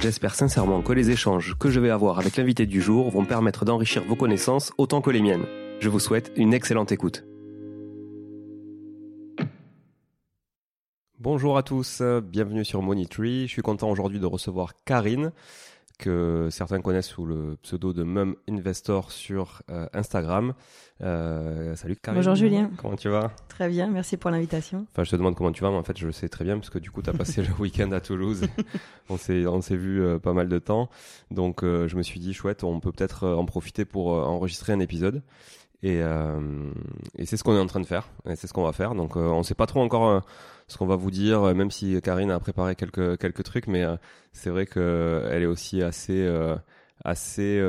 J'espère sincèrement que les échanges que je vais avoir avec l'invité du jour vont permettre d'enrichir vos connaissances autant que les miennes. Je vous souhaite une excellente écoute. Bonjour à tous, bienvenue sur Tree. Je suis content aujourd'hui de recevoir Karine que certains connaissent sous le pseudo de Mum Investor sur euh, Instagram. Euh, salut Karine. Bonjour Julien. Comment tu vas? Très bien, merci pour l'invitation. Enfin, je te demande comment tu vas, mais en fait, je le sais très bien parce que du coup, tu as passé le week-end à Toulouse. on s'est on s'est vu euh, pas mal de temps. Donc, je me suis dit, chouette, on peut peut-être en profiter pour enregistrer un épisode. Et, et c'est ce qu'on est en train de faire. Et c'est ce qu'on va faire. Donc, on sait pas trop encore ce qu'on va vous dire, euh, même si Karine a préparé quelques quelques trucs, mais euh, c'est vrai que euh, est aussi assez assez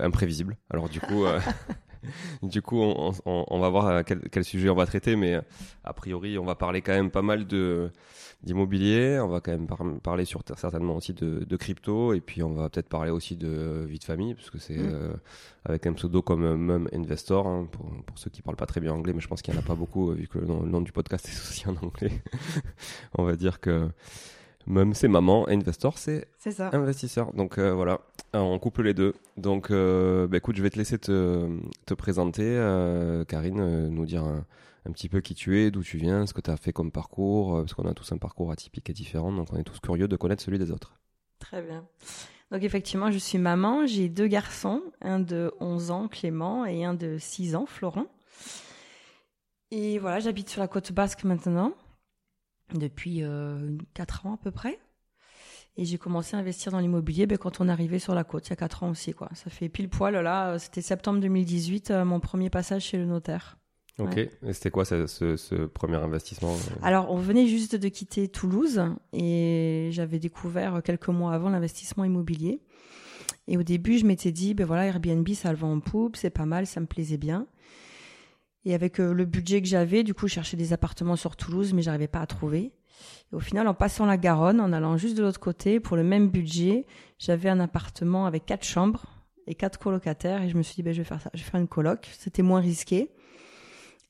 imprévisible. Alors du coup. du coup, on, va voir quel, sujet on va traiter, mais a priori, on va parler quand même pas mal de d'immobilier. On va quand même parler sur certainement aussi de, de, crypto, et puis on va peut-être parler aussi de vie de famille, parce que c'est mm. euh, avec un pseudo comme Mum Investor, hein, pour, pour, ceux qui parlent pas très bien anglais, mais je pense qu'il y en a pas beaucoup, vu que le nom, du podcast est aussi en anglais. on va dire que Mum c'est maman, Investor c'est investisseur. Donc euh, voilà, on couple les deux. Donc euh, bah, écoute, je vais te laisser te, te présenter, Karine, nous dire un un petit peu qui tu es, d'où tu viens, ce que tu as fait comme parcours, euh, parce qu'on a tous un parcours atypique et différent, donc on est tous curieux de connaître celui des autres. Très bien. Donc effectivement, je suis maman, j'ai deux garçons, un de 11 ans, Clément, et un de 6 ans, Florent. Et voilà, j'habite sur la côte basque maintenant, depuis euh, 4 ans à peu près. Et j'ai commencé à investir dans l'immobilier ben, quand on arrivé sur la côte, il y a 4 ans aussi. quoi. Ça fait pile poil, là, c'était septembre 2018, euh, mon premier passage chez le notaire. Ok. Et c'était quoi ce, ce, ce, premier investissement Alors, on venait juste de quitter Toulouse et j'avais découvert quelques mois avant l'investissement immobilier. Et au début, je m'étais dit, ben voilà, Airbnb, ça le vend en poupe, c'est pas mal, ça me plaisait bien. Et avec le budget que j'avais, du coup, je cherchais des appartements sur Toulouse, mais j'arrivais pas à trouver. Et au final, en passant la Garonne, en allant juste de l'autre côté, pour le même budget, j'avais un appartement avec quatre chambres et quatre colocataires. Et je me suis dit, ben, je vais faire ça, je vais faire une coloc. C'était moins risqué.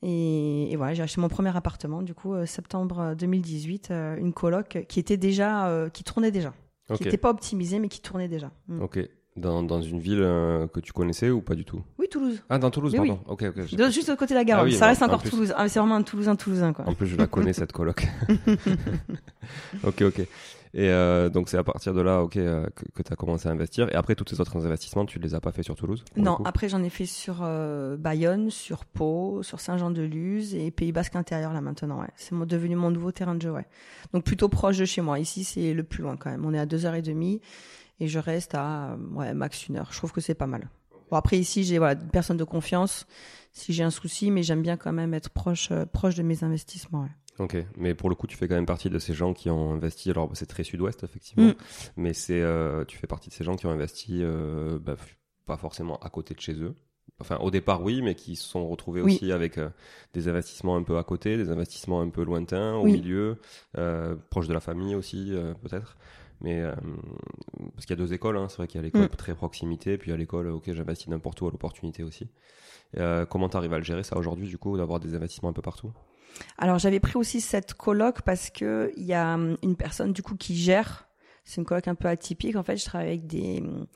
Et, voilà, j'ai acheté mon premier appartement, du coup, euh, septembre 2018, euh, une coloc qui était déjà, euh, qui tournait déjà. Qui n'était pas optimisée, mais qui tournait déjà. Mm. Ok. Dans, dans, une ville que tu connaissais ou pas du tout? Oui, Toulouse. Ah, dans Toulouse, pardon. Ok, ok. Juste au côté de la Garonne. Ah ça reste encore Toulouse. Ah, c'est vraiment un Toulousain, Toulousain, quoi. En plus, je la connais, cette coloc. ok, ok. Et euh, donc c'est à partir de là, ok, euh, que, tu as commencé à investir. Et après tous ces autres investissements, tu les as pas fait sur Toulouse Non, après j'en ai fait sur euh, Bayonne, sur Pau, sur Saint-Jean-de-Luz et Pays Basque intérieur là maintenant. Ouais. C'est devenu mon nouveau terrain de jeu. Ouais. Donc plutôt proche de chez moi. Ici c'est le plus loin quand même. On est à deux heures et je reste à ouais, max une heure. Je trouve que c'est pas mal. Bon après ici j'ai voilà une personne de confiance si j'ai un souci, mais j'aime bien quand même être proche proche de mes investissements. Ouais. Ok, mais pour le coup, tu fais quand même partie de ces gens qui ont investi. Alors, c'est très sud-ouest, effectivement, mm. mais c'est, euh, tu fais partie de ces gens qui ont investi, euh, bah, pas forcément à côté de chez eux. Enfin, au départ, oui, mais qui se sont retrouvés aussi avec euh, des investissements un peu à côté, des investissements un peu lointains, au milieu, proche de la famille aussi, peut-être. Mais parce qu'il y a deux écoles, hein. c'est vrai qu'il y a l'école mm. très proximité, puis il y a l'école, ok, j'investis n'importe où à l'opportunité aussi. comment tu arrives à le gérer ça aujourd'hui, du coup, d'avoir des investissements un peu partout? Alors j'avais pris aussi cette coloc parce que il y a hum, une personne du coup qui gère. C'est une coloc un peu atypique. En fait, je travaille avec des hum,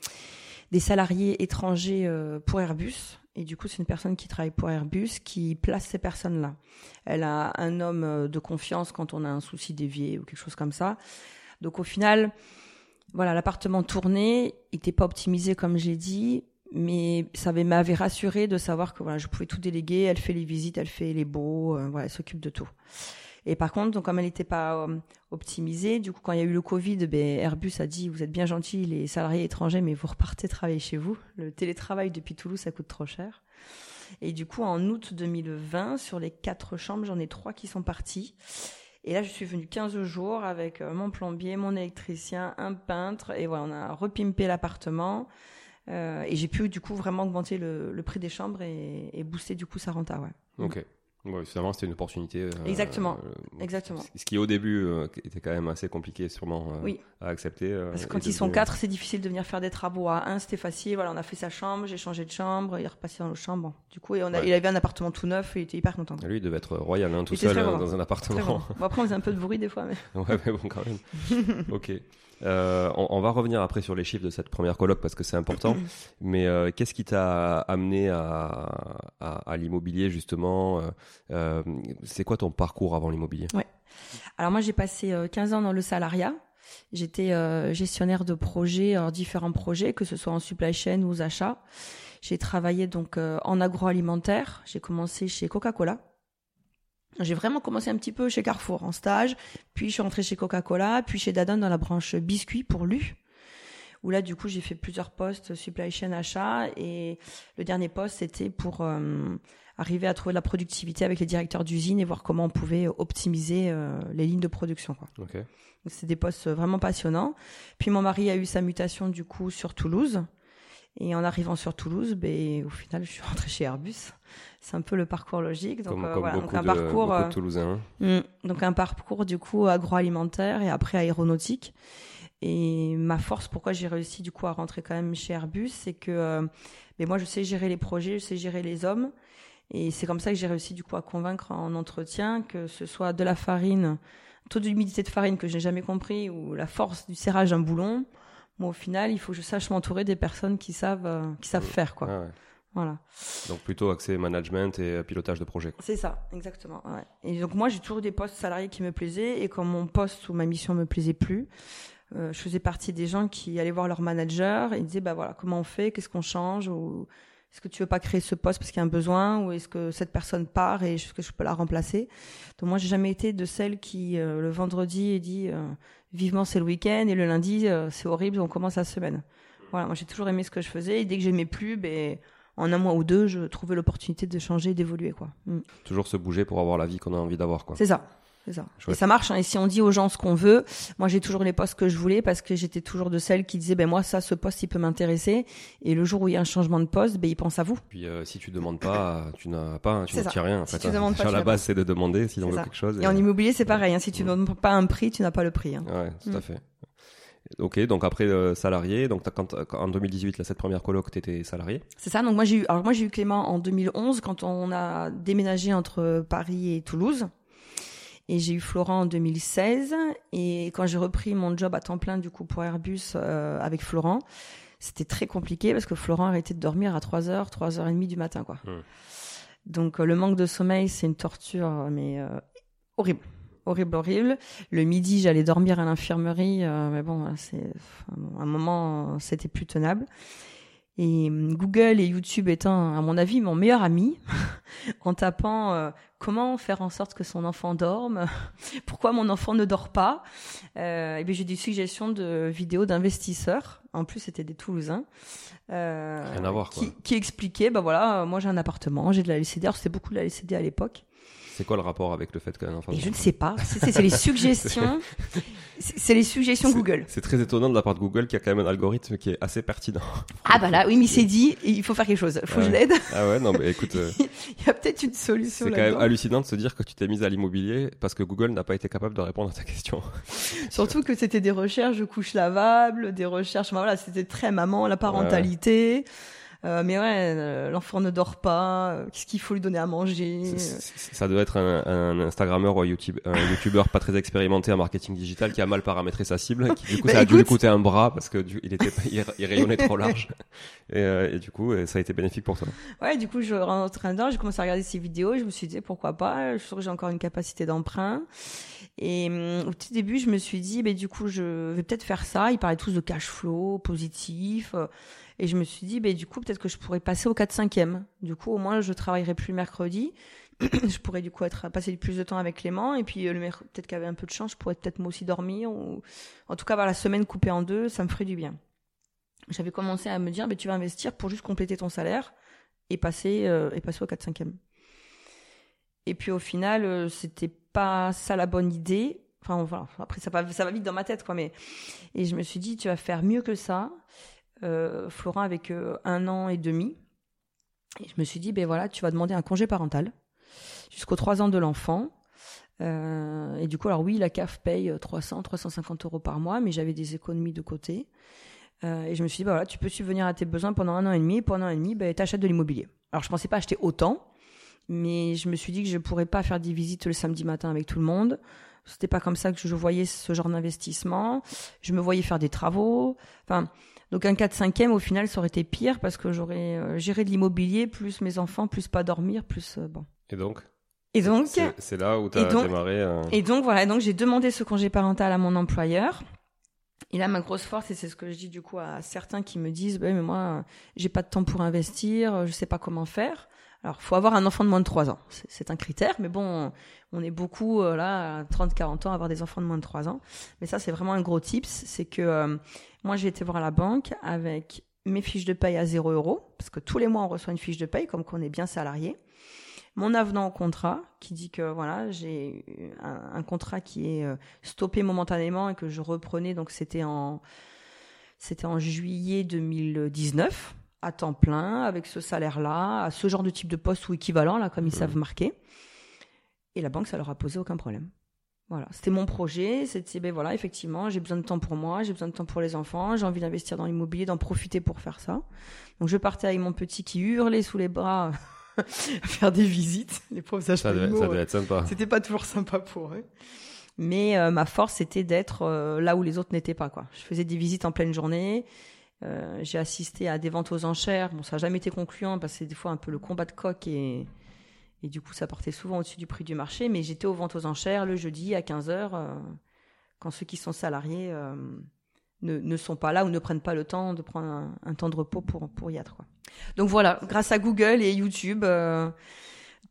des salariés étrangers euh, pour Airbus. Et du coup, c'est une personne qui travaille pour Airbus qui place ces personnes-là. Elle a un homme euh, de confiance quand on a un souci dévié ou quelque chose comme ça. Donc au final, voilà, l'appartement tournait, il n'était pas optimisé comme j'ai dit, mais ça m'avait rassuré de savoir que voilà, je pouvais tout déléguer. Elle fait les visites, elle fait les beaux, euh, voilà, elle s'occupe de tout. Et par contre, donc comme elle n'était pas euh, optimisée, du coup, quand il y a eu le Covid, ben, Airbus a dit vous êtes bien gentils, les salariés étrangers, mais vous repartez travailler chez vous. Le télétravail depuis Toulouse, ça coûte trop cher. Et du coup, en août 2020, sur les quatre chambres, j'en ai trois qui sont parties. Et là, je suis venue 15 jours avec euh, mon plombier, mon électricien, un peintre, et voilà, on a repimpé l'appartement. Euh, et j'ai pu du coup vraiment augmenter le, prix des chambres et, et, booster du coup sa renta. Ouais. Ok. Ouais, finalement, c'était une opportunité. Euh, exactement. Euh, exactement. Ce qui, au début, euh, était quand même assez compliqué, sûrement, oui. à accepter. Parce que quand ils sont quatre, c'est difficile de venir faire des travaux. À un, c'était facile. Voilà, on a fait sa chambre, j'ai changé de chambre, il est repassé dans l'autre chambre. Du coup, et on a, il avait un appartement tout neuf et il était hyper content. lui, il devait être royal, hein, tout seul dans un appartement. Bon. après, on faisait un peu de bruit des fois. Mais... ouais, mais bon, quand même. ok. Euh, on, on, va revenir après sur les chiffres de cette première colloque parce que c'est important. Mais euh, qu'est-ce qui t'a amené à, à, à l'immobilier justement euh, euh C'est quoi ton parcours avant l'immobilier? Ouais. Alors moi j'ai passé 15 ans dans le salariat. J'étais gestionnaire de projets, différents projets, que ce soit en supply chain ou aux achats. J'ai travaillé donc en agroalimentaire. J'ai commencé chez Coca-Cola j'ai vraiment commencé un petit peu chez Carrefour en stage, puis je suis rentrée chez Coca-Cola, puis chez Danone dans la branche biscuits pour Lu, où là du coup j'ai fait plusieurs postes supply chain achat et le dernier poste c'était pour euh, arriver à trouver de la productivité avec les directeurs d'usine et voir comment on pouvait optimiser euh, les lignes de production. Quoi. Okay. C'est des postes vraiment passionnants. Puis mon mari a eu sa mutation du coup sur Toulouse. Et en arrivant sur Toulouse, ben, au final, je suis rentrée chez Airbus. C'est un peu le parcours logique. Donc, euh, voilà, donc un parcours, euh, Toulousain. Hmm, donc un parcours du coup agroalimentaire et après aéronautique. Et ma force, pourquoi j'ai réussi du coup à rentrer quand même chez Airbus, c'est que euh, ben, moi je sais gérer les projets, je sais gérer les hommes. Et c'est comme ça que j'ai réussi du coup à convaincre en entretien que ce soit de la farine, taux d'humidité de farine que je n'ai jamais compris ou la force du serrage d'un boulon moi, au final, il faut que je sache m'entourer des personnes qui savent, euh, qui savent faire, quoi. Ah voilà. Donc plutôt accès management et euh, pilotage de projet. C'est ça, exactement. Ouais. Et donc moi, j'ai toujours des postes salariés qui me plaisaient, et quand mon poste ou ma mission me plaisait plus, euh, je faisais partie des gens qui allaient voir leur manager et disaient, bah voilà, comment on fait, qu'est-ce qu'on change, ou est-ce que tu veux pas créer ce poste parce qu'il y a un besoin, ou est-ce que cette personne part et est-ce que je peux la remplacer? Donc moi, j'ai jamais été de celle qui le vendredi dit vivement c'est le week-end et le lundi euh, c'est horrible, on commence la semaine. Voilà, moi j'ai toujours aimé ce que je faisais et dès que j'aimais plus, ben en un mois ou deux, je trouvais l'opportunité de changer, d'évoluer, quoi. Mm. Toujours se bouger pour avoir la vie qu'on a envie d'avoir, quoi. C'est ça. C'est ça. Et ça marche. Hein. Et si on dit aux gens ce qu'on veut, moi j'ai toujours les postes que je voulais parce que j'étais toujours de celles qui disaient ben moi ça ce poste il peut m'intéresser. Et le jour où il y a un changement de poste, ben il pense à vous. Puis euh, si tu demandes pas, tu n'as pas, tu n'obtiens rien. En si fait, tu hein. demandes pas, la base c'est de demander si on veut quelque chose. Et, en immobilier c'est pareil. Hein. Si tu ne demandes pas un prix, tu n'as pas le prix. Hein. Ouais, tout à mm. fait. Ok, donc après euh, salarié, donc quand, en 2018, là, cette première coloc, tu étais salarié C'est ça, donc moi j'ai eu, alors moi j'ai eu Clément en 2011 quand on a déménagé entre Paris et Toulouse. Et j'ai eu Florent en 2016. Et quand j'ai repris mon job à temps plein du coup pour Airbus euh, avec Florent, c'était très compliqué parce que Florent arrêtait de dormir à 3h, 3h30 du matin. quoi. Mmh. Donc euh, le manque de sommeil, c'est une torture, mais horrible horrible, horrible. Le midi, j'allais dormir à l'infirmerie, euh, mais bon, c'est un moment, c'était plus tenable. Et hum, Google et YouTube étant, à mon avis, mon meilleur ami, en tapant euh, comment faire en sorte que son enfant dorme, pourquoi mon enfant ne dort pas, euh, et bien j'ai des suggestions de vidéos d'investisseurs. En plus, c'était des Toulousains. Euh, Rien à voir, quoi. Qui, qui expliquaient, bah voilà, moi j'ai un appartement, j'ai de la LCD. Alors c'était beaucoup de la LCD à l'époque. C'est quoi le rapport avec le fait qu'un enfant Je ne sais pas. C'est les suggestions. C'est les suggestions Google. C'est très étonnant de la part de Google qui a quand même un algorithme qui est assez pertinent. Ah bah là, oui, mais il s'est dit, il faut faire quelque chose. Faut que je l'aide. Ah ouais, non, mais écoute. Euh, il y a peut-être une solution. C'est quand même hallucinant de se dire que tu t'es mise à l'immobilier parce que Google n'a pas été capable de répondre à ta question. Surtout que c'était des recherches de couches lavables, des recherches, voilà, c'était très maman, la parentalité. Euh, mais ouais, euh, l'enfant ne dort pas. Euh, qu'est-ce qu'il faut lui donner à manger Ça doit être un, un Instagrammeur ou un, YouTube, un YouTuber pas très expérimenté en marketing digital qui a mal paramétré sa cible. Qui, du coup, bah, ça a dû lui coûter un bras parce que du, il était il, rayonnait trop large. Et, et, du coup, ça a été bénéfique pour toi. Ouais, du coup, je rentre dedans, j'ai commencé à regarder ses vidéos. Je me suis dit pourquoi pas. Je suis que j'ai encore une capacité d'emprunt. Et hum, au tout début, je me suis dit, bah, du coup, je vais peut-être faire ça. Ils parlaient tous de cash flow positif. Et je me suis dit, bah, du coup, peut-être que je pourrais passer au 4-5e. Du coup, au moins, je travaillerai plus mercredi. je pourrais du coup être passer plus de temps avec Clément. Et puis, euh, le peut-être avait un peu de chance, je pourrais peut-être moi aussi dormir. Ou... En tout cas, avoir la semaine coupée en deux, ça me ferait du bien. J'avais commencé à me dire, bah, tu vas investir pour juste compléter ton salaire et passer, euh, et passer au 4-5e. Et puis, au final, euh, c'était pas ça la bonne idée. Enfin, voilà. Après, ça va, ça va vite dans ma tête, quoi. Mais, et je me suis dit, tu vas faire mieux que ça. Euh, Florent avec euh, un an et demi. Et je me suis dit, ben voilà, tu vas demander un congé parental jusqu'aux trois ans de l'enfant. Euh, et du coup, alors oui, la CAF paye 300, 350 euros par mois, mais j'avais des économies de côté. et je me suis dit, ben voilà, tu peux subvenir à tes besoins pendant un an et demi. Et pendant un an et demi, ben, tu achètes de l'immobilier. Alors, je pensais pas acheter autant, mais je me suis dit que je pourrais pas faire des visites le samedi matin avec tout le monde. C'était pas comme ça que je voyais ce genre d'investissement. Je me voyais faire des travaux. Enfin, donc un 4-5e, au final, ça aurait été pire parce que j'aurais euh, géré de l'immobilier, plus mes enfants, plus pas dormir, plus... Euh, bon. Et donc? Et donc C'est là où tu as démarré... Euh, et donc voilà, donc j'ai demandé ce congé parental à mon employeur. Et là, ma grosse force, et c'est ce que je dis du coup à certains qui me disent, bah, mais moi, j'ai pas de temps pour investir, je sais pas comment faire. Alors, faut avoir un enfant de moins de 3 ans. C'est un critère, mais bon, on est beaucoup là, à 30, 40 ans, à avoir des enfants de moins de 3 ans. Mais ça, c'est vraiment un gros tips, c'est que moi, j'ai été voir la banque avec mes fiches de paye à 0 euros, parce que tous les mois, on reçoit une fiche de paye, comme qu'on est bien salarié. Mon avenant au contrat, qui dit que voilà, j'ai un, contrat qui est euh, stoppé momentanément et que je reprenais, donc c'était en, c'était en juillet 2019, à temps plein, avec ce salaire-là, à ce genre de type de poste ou équivalent, là, comme ils mmh. savent marquer. Et la banque, ça leur a posé aucun problème. Voilà, c'était mon projet. C'était, ben voilà, effectivement, j'ai besoin de temps pour moi, j'ai besoin de temps pour les enfants, j'ai envie d'investir dans l'immobilier, d'en profiter pour faire ça. Donc je partais avec mon petit qui hurlait sous les bras, faire des visites. Les pauvres ça, ça devait être sympa. C'était pas toujours sympa pour eux. Mais euh, ma force, c'était d'être euh, là où les autres n'étaient pas. Quoi. Je faisais des visites en pleine journée. Euh, j'ai assisté à des ventes aux enchères. Bon, ça n'a jamais été concluant parce que c'est des fois un peu le combat de coq et et du coup, ça portait souvent au-dessus du prix du marché. Mais j'étais aux ventes aux enchères le jeudi à 15h, euh, quand ceux qui sont salariés euh, ne, ne, sont pas là ou ne prennent pas le temps de prendre un, temps de repos pour, y être. Donc voilà, grâce à Google et YouTube,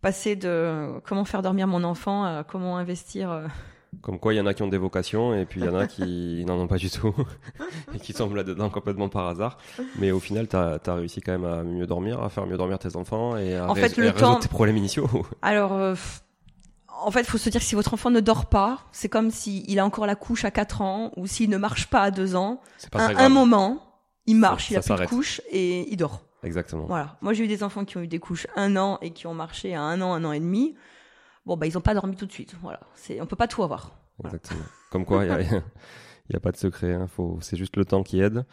passer de comment faire dormir mon enfant à comment investir Comme quoi, il y en a qui ont des vocations et puis il y en a qui n'en ont pas du tout et qui tombent là-dedans complètement par hasard. Mais au final, tu as, réussi quand même à mieux dormir, à faire mieux dormir tes enfants et à, en fait, le résoudre tes problèmes initiaux. Alors, euh, en fait, il faut se dire que si votre enfant ne dort pas, c'est comme s'il a encore la couche à 4 ans ou s'il ne marche pas à 2 ans. Pas un, un, moment, il marche, il a plus de couche et il dort. Exactement. Voilà. Moi, j'ai eu des enfants qui ont eu des couches un an et qui ont marché à un an, un an et demi bon, bah, ils n'ont pas dormi tout de suite. Voilà. On peut pas tout avoir. Exactement. Comme quoi, il n'y a, pas de secret. Hein. C'est juste le temps qui aide.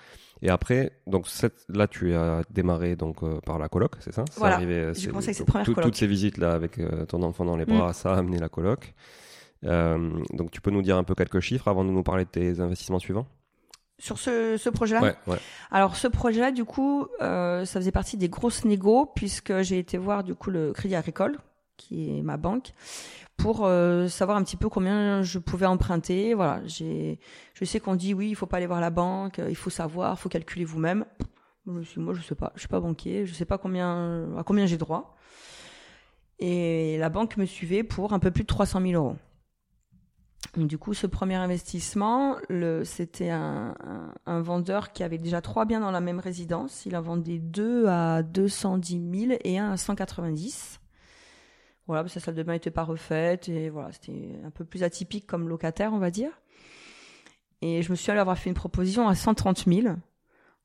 Et après, donc cette, là, tu as démarré donc euh, par la coloc, c'est ça? Voilà. Arrivé, j'ai commencé avec cette première coloc. Toutes ces visites là avec euh, ton enfant dans les bras, mm. ça a amené la coloc. Euh, donc tu peux nous dire un peu quelques chiffres avant de nous parler de tes investissements suivants? Sur ce, ce projet-là? Ouais, ouais. Alors ce projet-là, du coup, ça faisait partie des grosses négos puisque j'ai été voir du coup le Crédit Agricole qui est ma banque, pour euh, savoir un petit peu combien je pouvais emprunter. Voilà, j'ai, je sais qu'on dit oui, il faut pas aller voir la banque, il faut savoir, faut calculer vous-même. Moi, je sais pas, je suis pas banquier, je sais pas combien, à combien j'ai droit. Et la banque me suivait pour un peu plus de 300 000 euros. du coup, ce premier investissement, c'était un, un, un, vendeur qui avait déjà trois biens dans la même résidence. Il en vendait deux à 210 000 et un à 190. Voilà, parce que sa salle de bain n'était pas refaite et voilà, c'était un peu plus atypique comme locataire, on va dire. Et je me suis allée avoir fait une proposition à 130 000.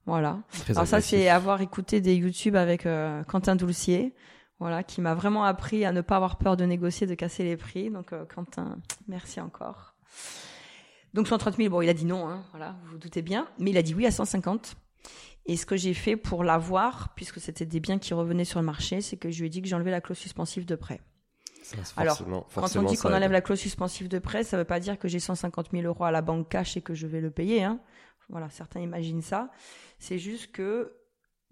Voilà. Alors ça, c'est avoir écouté des YouTube avec euh, Quentin Doulcier, voilà, qui m'a vraiment appris à ne pas avoir peur de négocier, de casser les prix. Donc euh, Quentin, merci encore. Donc 130 000, bon, il a dit non, hein, voilà, vous vous doutez bien, mais il a dit oui à 150. Et ce que j'ai fait pour l'avoir, puisque c'était des biens qui revenaient sur le marché, c'est que je lui ai dit que j'enlevais la clause suspensive de prêt. Alors, quand on dit qu'on enlève la clause suspensive de prêt, ça ne veut pas dire que j'ai 150 000 euros à la banque cash et que je vais le payer. Hein. Voilà, certains imaginent ça. C'est juste que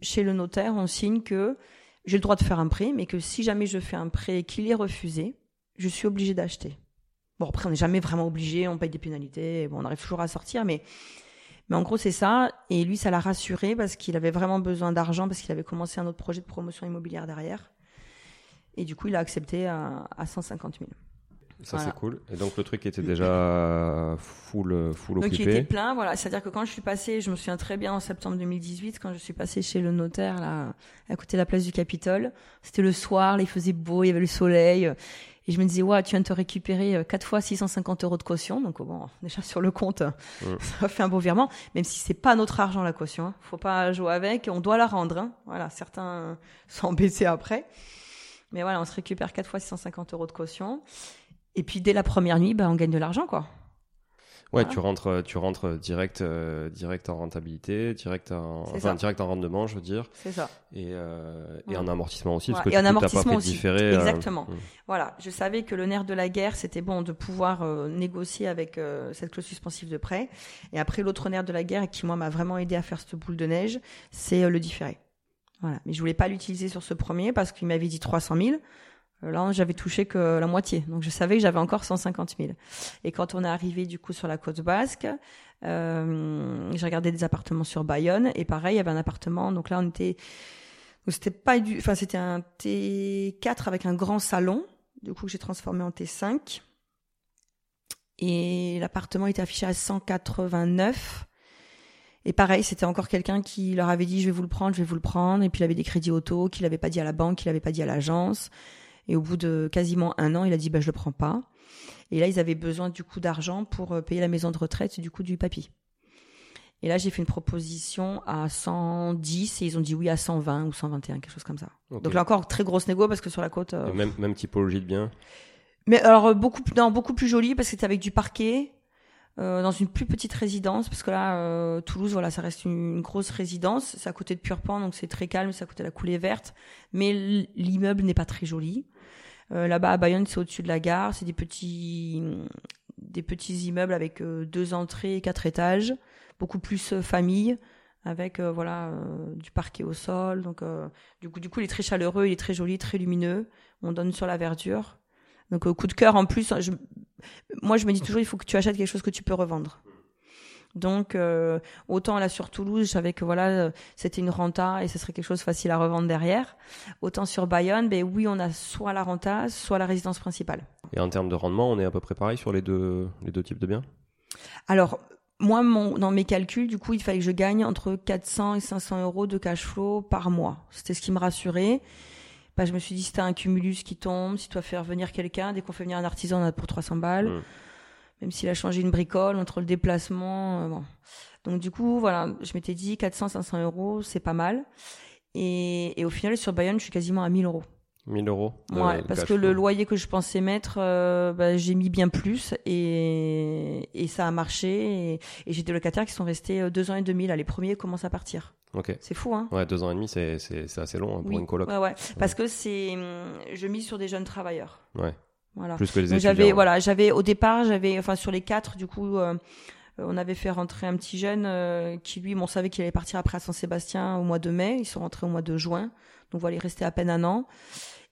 chez le notaire, on signe que j'ai le droit de faire un prêt, mais que si jamais je fais un prêt et qu'il est refusé, je suis obligé d'acheter. Bon, après, on n'est jamais vraiment obligé, on paye des pénalités, bon, on arrive toujours à sortir, mais, mais en gros, c'est ça. Et lui, ça l'a rassuré parce qu'il avait vraiment besoin d'argent, parce qu'il avait commencé un autre projet de promotion immobilière derrière. Et du coup, il a accepté à, 150 000. Ça c'est cool. Et donc le truc était déjà full, full occupé. Donc il était plein, voilà. C'est-à-dire que quand je suis passée, je me souviens très bien en septembre 2018, quand je suis passée chez le notaire là, à côté de la place du Capitole. C'était le soir, là, il faisait beau, il y avait le soleil. Et je me disais, ouais, tu viens de te récupérer 4 euh, fois 650 euros de caution. Donc, bon, déjà sur le compte, ça fait un beau virement. Même si c'est pas notre argent, la caution. Hein. Faut pas jouer avec. On doit la rendre. Hein. Voilà. Certains sont baissés après. Mais voilà, on se récupère 4 fois 650 euros de caution. Et puis dès la première nuit, bah, on gagne de l'argent, quoi. Ouais, tu rentres, tu rentres direct, euh, direct en rentabilité, direct en, enfin, direct en rendement, je veux dire. C'est ça. Et, euh, et en amortissement aussi, parce que et tu en amortissement pas aussi. Différer, euh, Exactement. Voilà, je savais que le nerf de la guerre, c'était bon de pouvoir négocier avec cette clause suspensive de prêt. Et après, l'autre nerf de la guerre, qui moi m'a vraiment aidé à faire cette boule de neige, c'est le différé. Voilà. Mais je voulais pas l'utiliser sur ce premier parce qu'il m'avait dit 300 000. Euh, là, j'avais touché que la moitié. Donc, je savais que j'avais encore 150 000. Et quand on est arrivé, du coup, sur la côte basque, euh, j'ai regardé des appartements sur Bayonne. Et pareil, il y avait un appartement. Donc là, on était, c'était pas du, enfin, c'était un T4 avec un grand salon. Du coup, j'ai transformé en T5. Et l'appartement était affiché à 189. Et pareil, c'était encore quelqu'un qui leur avait dit je vais vous le prendre, je vais vous le prendre. Et puis il avait des crédits auto qu'il n'avait pas dit à la banque, qu'il n'avait pas dit à l'agence. Et au bout de quasiment un an, il a dit bah je le prends pas. Et là, ils avaient besoin du coup d'argent pour euh, payer la maison de retraite du coup du papy. Et là, j'ai fait une proposition à 110 et ils ont dit oui à 120 ou 121, quelque chose comme ça. Donc là encore, très grosse négo parce que sur la côte. Euh, même, même typologie de bien. Mais alors euh, beaucoup, non, beaucoup plus joli parce que c'était avec du parquet. Euh, dans une plus petite résidence parce que là euh, Toulouse voilà ça reste une, grosse résidence. C'est à côté de Purpan donc c'est très calme c'est à côté de la coulée verte. Mais l'immeuble n'est pas très joli. Euh, là-bas à Bayonne c'est au-dessus de la gare. C'est des petits des petits immeubles avec deux entrées et quatre étages. Beaucoup plus famille avec voilà du parquet au sol. Donc du coup du coup il est très chaleureux il est très joli très lumineux. On donne sur la verdure donc coup de cœur en plus je, moi, je me dis toujours, il faut que tu achètes quelque chose que tu peux revendre. Donc euh, autant là sur Toulouse, je savais que voilà, euh, c'était une renta et ce serait quelque chose facile à revendre derrière. Autant sur Bayonne, ben oui, on a soit la renta, soit la résidence principale. Et en termes de rendement, on est à peu près pareil sur les deux, les deux types de biens? Alors, moi, mon, dans mes calculs, du coup, il fallait que je gagne entre 400 et 500 euros de cash flow par mois. C'était ce qui me rassurait. Bah, je me suis dit, si t'as un cumulus qui tombe, si tu dois faire venir quelqu'un, dès qu'on fait venir un artisan, on a pour 300 balles. Mm. Même s'il a changé une bricole entre le déplacement. euh, bon. Donc, du coup, voilà, je m'étais dit 400, 500 euros, c'est pas mal. Et, et au final, sur Bayonne, je suis quasiment à 1000 euros. 1000 euros Ouais, parce que le loyer que je pensais mettre, euh, bah, j'ai mis bien plus et, et ça a marché. Et, et j'ai des locataires qui sont restés euh, deux ans et demi. Là, les premiers commencent à partir. Ok. C'est fou, hein Ouais, deux ans et demi, c'est, assez long hein, pour Oui. une coloc. Ouais, ouais. Parce que c'est, hum, je mise sur des jeunes travailleurs. Ouais. Voilà. Plus que les étudiants. j'avais, voilà, j'avais au départ, j'avais, enfin sur les quatre, du coup, euh, on avait fait rentrer un petit jeune euh, qui lui, on savait qu'il allait partir après à Saint-Sébastien au mois de mai. Ils sont rentrés au mois de juin. Donc voilà, il restait à peine un an.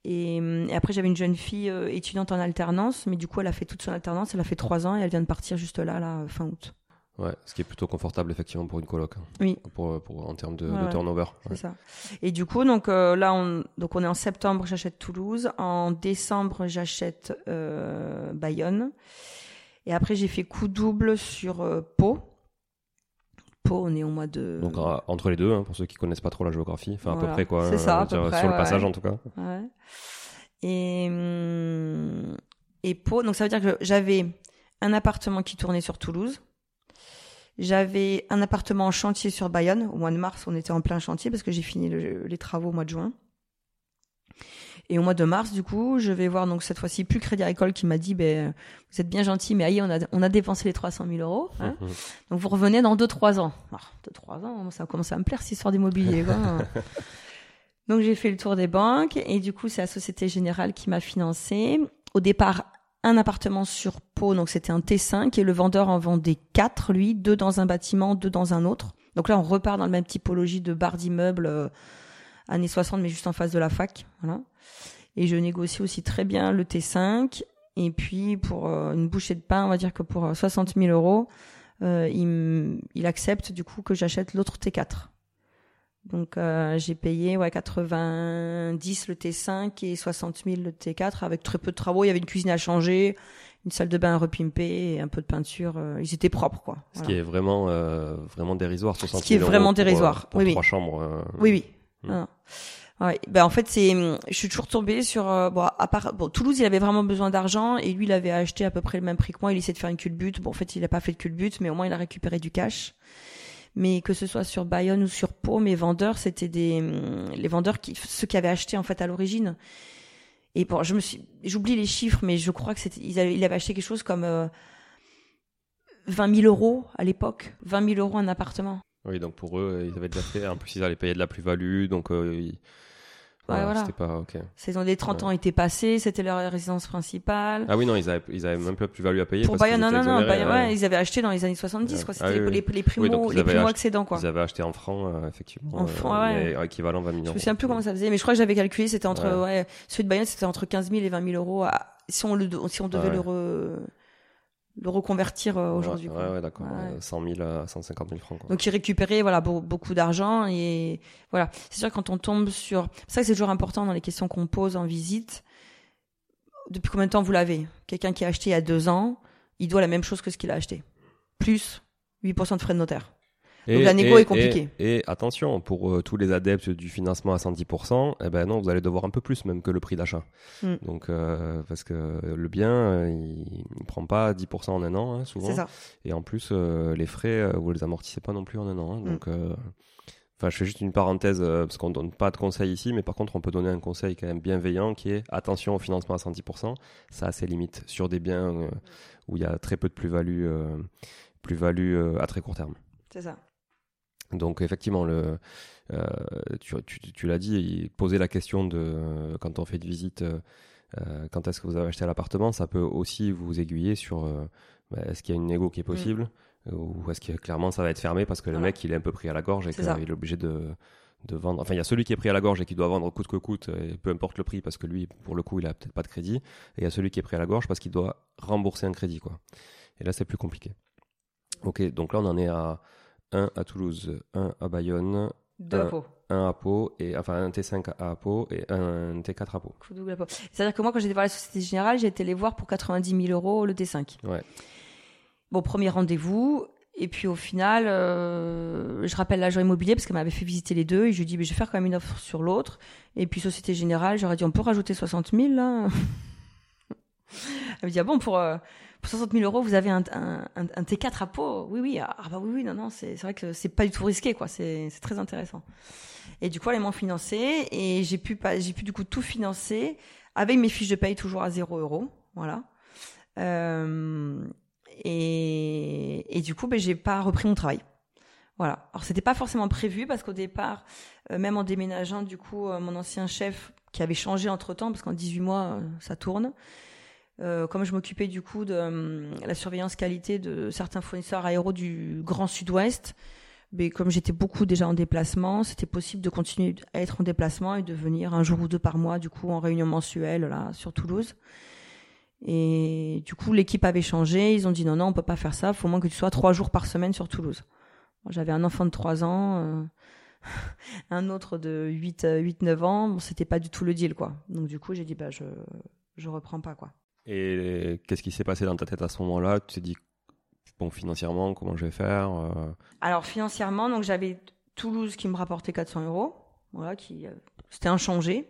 Et, hum, et après, j'avais une jeune fille euh, étudiante en alternance, mais du coup, elle a fait toute son alternance. Elle a fait trois ans et elle vient de partir juste là, là, fin août. Ouais, ce qui est plutôt confortable effectivement pour une coloc. hein. Oui. Pour, pour, en termes de, Ouais, de ouais. turnover. C'est ça. Et du coup, donc euh, là, on, donc on est en septembre, j'achète Toulouse. En décembre, j'achète euh, Bayonne. Et après, j'ai fait coup double sur euh, Pau. Pau, on est au mois de. Donc euh, entre les deux, hein, pour ceux qui connaissent pas trop la géographie, enfin à peu près quoi. C'est euh, ça, à je veux peu dire, près, sur le ouais. passage en tout cas. Ouais. Et, hum, et Pau, donc ça veut dire que j'avais un appartement qui tournait sur Toulouse. J'avais un appartement en chantier sur Bayonne. Au mois de mars, on était en plein chantier parce que j'ai fini le- les travaux au mois de juin. Et au mois de mars, du coup, je vais voir donc cette fois-ci plus Crédit Agricole qui m'a dit, ben, vous êtes bien gentil, mais aïe, on a, on a dépensé les 300 000 euros. hein. Mhm. Donc vous revenez dans 2-3 ans. Ah, 2-3 ans, ça a commencé à me plaire cette histoire d'immobilier. quoi. Donc j'ai fait le tour des banques et du coup c'est la Société Générale qui m'a financé. Au départ un appartement sur Pau, donc c'était un T5 et le vendeur en vendait quatre, lui, deux dans un bâtiment, deux dans un autre. Donc là on repart dans la même typologie de bar d'immeuble euh, années 60 mais juste en face de la fac. Voilà. Et je négocie aussi très bien le T5 et puis pour euh, une bouchée de pain, on va dire que pour euh, 60 000 euros, euh, il, accepte du coup que j'achète l'autre T4. Donc euh, j'ai payé ouais 90 le T5 et 60 000 le T4 avec très peu de travaux. Il y avait une cuisine à changer, une salle de bain à repimper et un peu de peinture. euh, ils étaient propres quoi. Ce qui est vraiment, euh, vraiment dérisoire, 60 000 qui est vraiment pour, euh, dérisoire. Pour Oui, oui. trois chambres. euh, Oui oui. Mm. Ouais, ben en fait c'est, je suis toujours tombée sur, euh, bon à part, bon Toulouse il avait vraiment besoin d'argent et lui il avait acheté à peu près le même prix que moi. Il essayait de faire une culbute. Bon en fait il a pas fait de culbute, mais au moins il a récupéré du cash. Mais que ce soit sur Bayonne ou sur Pau, mes vendeurs c'était des, hum, les vendeurs qui, ceux qui avaient acheté en fait à l'origine. Et bon je me suis, j'oublie les chiffres, mais je crois que c'était, ils avaient, il avait acheté quelque chose comme euh, 20 000 euros à l'époque, 20 000 euros un appartement. Oui, donc pour eux, ils avaient déjà fait. En plus, ils allaient payer de la plus-value, donc euh, voilà, voilà. c'était pas ok. Ces ont les 30 Ouais. ans étaient passés, c'était leur résidence principale. Ah oui, non, ils avaient, ils avaient même pas de plus-value à payer. Pour parce Bayonne, non, non, non, Bayonne, ouais. ouais, ils avaient acheté dans les années 70, quoi. Ah C'était oui, les, oui. les primo, Oui, les primo accédants, quoi. Ils avaient acheté en francs, euh, effectivement. En francs, ouais. équivalent 20 millions. Je me souviens plus comment ça faisait, mais je crois que j'avais calculé, c'était entre, Ouais. ouais, celui de Bayonne, c'était entre 15 000 et 20 000 euros. à- si on le, si on devait Ouais. le, re- le reconvertir euh, aujourd'hui, Ouais, ouais, ouais, d'accord. Ouais. euh, 100 000 à 150 000 francs. Quoi. Donc ils récupéraient voilà beau- beaucoup d'argent et voilà. C'est sûr que quand on tombe sur c'est ça que c'est toujours important dans les questions qu'on pose en visite. Depuis combien de temps vous l'avez? Quelqu'un qui a acheté il y a deux ans, il doit la même chose que ce qu'il a acheté, plus 8% de frais de notaire. Donc la négo est compliquée. Et, et attention, pour euh, tous les adeptes du financement à 110%, eh ben non, vous allez devoir un peu plus même que le prix d'achat. Mm. Donc euh, parce que le bien, euh, il, il prend pas 10% en un an hein, souvent. C'est ça. Et en plus, les frais, vous les amortissez pas non plus en un an. hein. Mm. Donc, enfin, je fais juste une parenthèse euh, parce qu'on donne pas de conseils ici, mais par contre, on peut donner un conseil quand même bienveillant qui est attention au financement à 110%. Ça a ses limites sur des biens euh, où il y a très peu de plus-value, euh, plus-value à très court terme. C'est ça. Donc effectivement, le, euh, tu, tu, tu l'as dit, poser la question de quand on fait une visite, euh, euh, quand est-ce que vous avez acheté l'appartement, ça peut aussi vous aiguiller sur euh, bah, est-ce qu'il y a une négo qui est possible ou est-ce que clairement ça va être fermé parce que le mec il est un peu pris à la gorge et qu'il est obligé de, de vendre. Enfin, il y a celui qui est pris à la gorge et qui doit vendre coûte que coûte, et peu importe le prix parce que lui, pour le coup, il a peut-être pas de crédit. Et il y a celui qui est pris à la gorge parce qu'il doit rembourser un crédit, quoi. Et là, c'est plus compliqué. Ok, donc là on en est à 1 à Toulouse, 1 à Bayonne, Deux à Un. Pau. 1 à Pau, et, enfin un T5 à Pau et un T4 à Pau. C'est-à-dire que moi, quand j'étais voir la Société Générale, j'ai été les voir pour 90 000 euros le T5. Ouais. Bon, premier rendez-vous. Et puis au final, euh, je rappelle l'agent immobilier parce qu'elle m'avait fait visiter les deux et je lui dis, mais je vais faire quand même une offre sur l'autre. Et puis Société Générale, j'aurais dit, on peut rajouter 60 000 là Elle me dit, ah bon, pour, euh, pour 60 000 euros, vous avez un, un, un- un T4 à Pau Oui, oui, ah bah oui, oui, non, non, c'est vrai que c'est pas du tout risqué, quoi. C'est très intéressant. Et du coup, elles m'ont financé et j'ai pu, pu du coup tout financer avec mes fiches de paye toujours à 0 euros. Voilà. Euh, et, du coup, ben, j'ai pas repris mon travail. Voilà. Alors, c'était pas forcément prévu parce qu'au départ, euh, même en déménageant, du coup, euh, mon ancien chef, qui avait changé entre temps, parce qu'en 18 mois, ça tourne, euh, comme je m'occupais du coup de euh, la surveillance qualité de certains fournisseurs aéros du Grand Sud-Ouest, mais comme j'étais beaucoup déjà en déplacement, c'était possible de continuer à être en déplacement et de venir un jour ou deux par mois, du coup, en réunion mensuelle, là, sur Toulouse. Et du coup, l'équipe avait changé. Ils ont dit non, non, on peut pas faire ça. Faut au moins que tu sois trois jours par semaine sur Toulouse. J'avais un enfant de 3 ans, euh, un autre de 8, 8 9 ans. Bon, c'était pas du tout le deal, quoi. Donc, du coup, j'ai dit, bah, je, je reprends pas, quoi. Et qu'est-ce qui s'est passé dans ta tête à ce moment-là? Tu t'es dit, bon, financièrement, comment je vais faire euh, Alors, financièrement, donc, j'avais Toulouse qui me rapportait 400 euros. Voilà, qui, euh, c'était inchangé.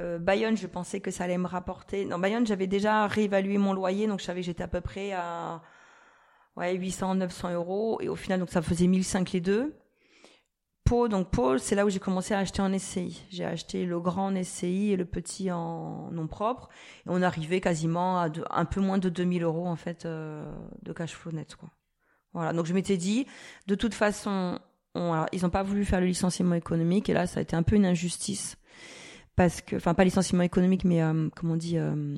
Euh, Bayonne, je pensais que ça allait me rapporter. Non, Bayonne, j'avais déjà réévalué mon loyer, donc je savais que j'étais à peu près à ouais, 800, 900 euros. Et au final, donc ça faisait 1005 les deux. Pau, donc Pau, c'est là où j'ai commencé à acheter en SCI. J'ai acheté le grand en SCI et le petit en nom propre. Et on arrivait quasiment à de- un peu moins de 2000 euros, en fait, euh, de cash flow net, quoi. Voilà. Donc je m'étais dit, de toute façon, on- alors, ils n'ont pas voulu faire le licenciement économique. Et là, ça a été un peu une injustice parce que, enfin, pas licenciement économique, mais euh, comment on dit, euh,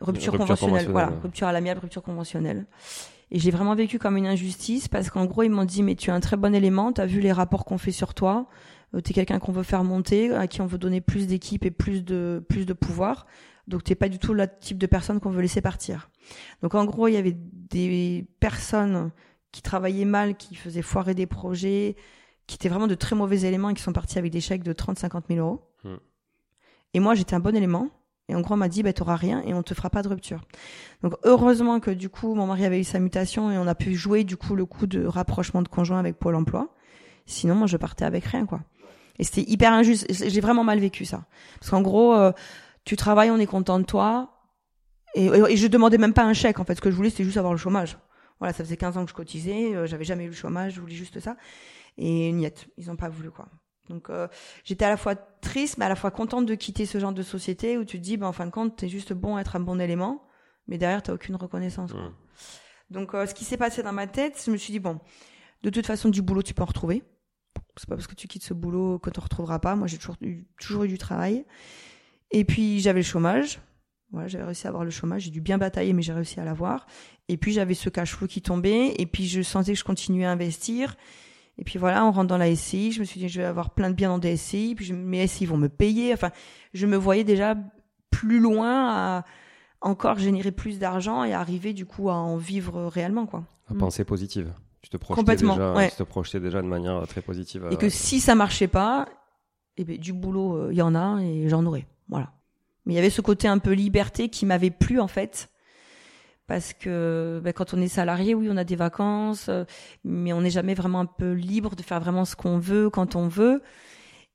rupture, Rupture conventionnelle. Voilà, rupture à l'amiable, rupture conventionnelle. Et j'ai vraiment vécu comme une injustice parce qu'en gros, ils m'ont dit, mais tu es un très bon élément, tu as vu les rapports qu'on fait sur toi, tu es quelqu'un qu'on veut faire monter, à qui on veut donner plus d'équipe et plus de, plus de pouvoir. Donc, t'es pas du tout le type de personne qu'on veut laisser partir. Donc, en gros, il y avait des personnes qui travaillaient mal, qui faisaient foirer des projets, qui étaient vraiment de très mauvais éléments et qui sont partis avec des chèques de 30, 50 000 euros. Hmm. Et moi, j'étais un bon élément. Et en gros, on m'a dit, bah, t'auras rien et on te fera pas de rupture. Donc, heureusement que du coup, mon mari avait eu sa mutation et on a pu jouer du coup le coup de rapprochement de conjoint avec Pôle emploi. Sinon, moi, je partais avec rien, quoi. Et c'était hyper injuste. J'ai vraiment mal vécu ça. Parce qu'en gros, euh, tu travailles, on est content de toi. Et, je demandais même pas un chèque, en fait. Ce que je voulais, c'était juste avoir le chômage. Voilà, ça faisait 15 ans que je cotisais, euh, j'avais jamais eu le chômage, je voulais juste ça. Et niet, ils ont pas voulu, quoi. Donc euh, j'étais à la fois triste, mais à la fois contente de quitter ce genre de société où tu te dis, ben, en fin de compte, t'es juste bon à être un bon élément, mais derrière, t'as aucune reconnaissance. Donc euh, ce qui s'est passé dans ma tête, je me suis dit, bon, de toute façon, du boulot, tu peux en retrouver. C'est pas parce que tu quittes ce boulot que tu retrouveras pas. Moi, j'ai toujours eu, toujours eu du travail. Et puis, j'avais le chômage. Voilà, j'avais réussi à avoir le chômage. J'ai dû bien batailler, mais j'ai réussi à l'avoir. Et puis, j'avais ce cash flow qui tombait. Et puis, je sentais que je continuais à investir. Et puis voilà, on rentre dans la SCI. Je me suis dit, je vais avoir plein de biens dans des SCI. Puis je, mes SCI vont me payer. Enfin, je me voyais déjà plus loin à encore générer plus d'argent et arriver du coup à en vivre réellement, quoi. La Mm. pensée positive. Tu te projetais Complètement, déjà, ouais. tu te projetais déjà de manière très positive. Et euh, que si ça marchait pas, eh ben, du boulot, il y en a et j'en aurais. Voilà. Mais il y avait ce côté un peu liberté qui m'avait plu en fait. Parce que ben, quand on est salarié, oui, on a des vacances, euh, mais on n'est jamais vraiment un peu libre de faire vraiment ce qu'on veut quand on veut.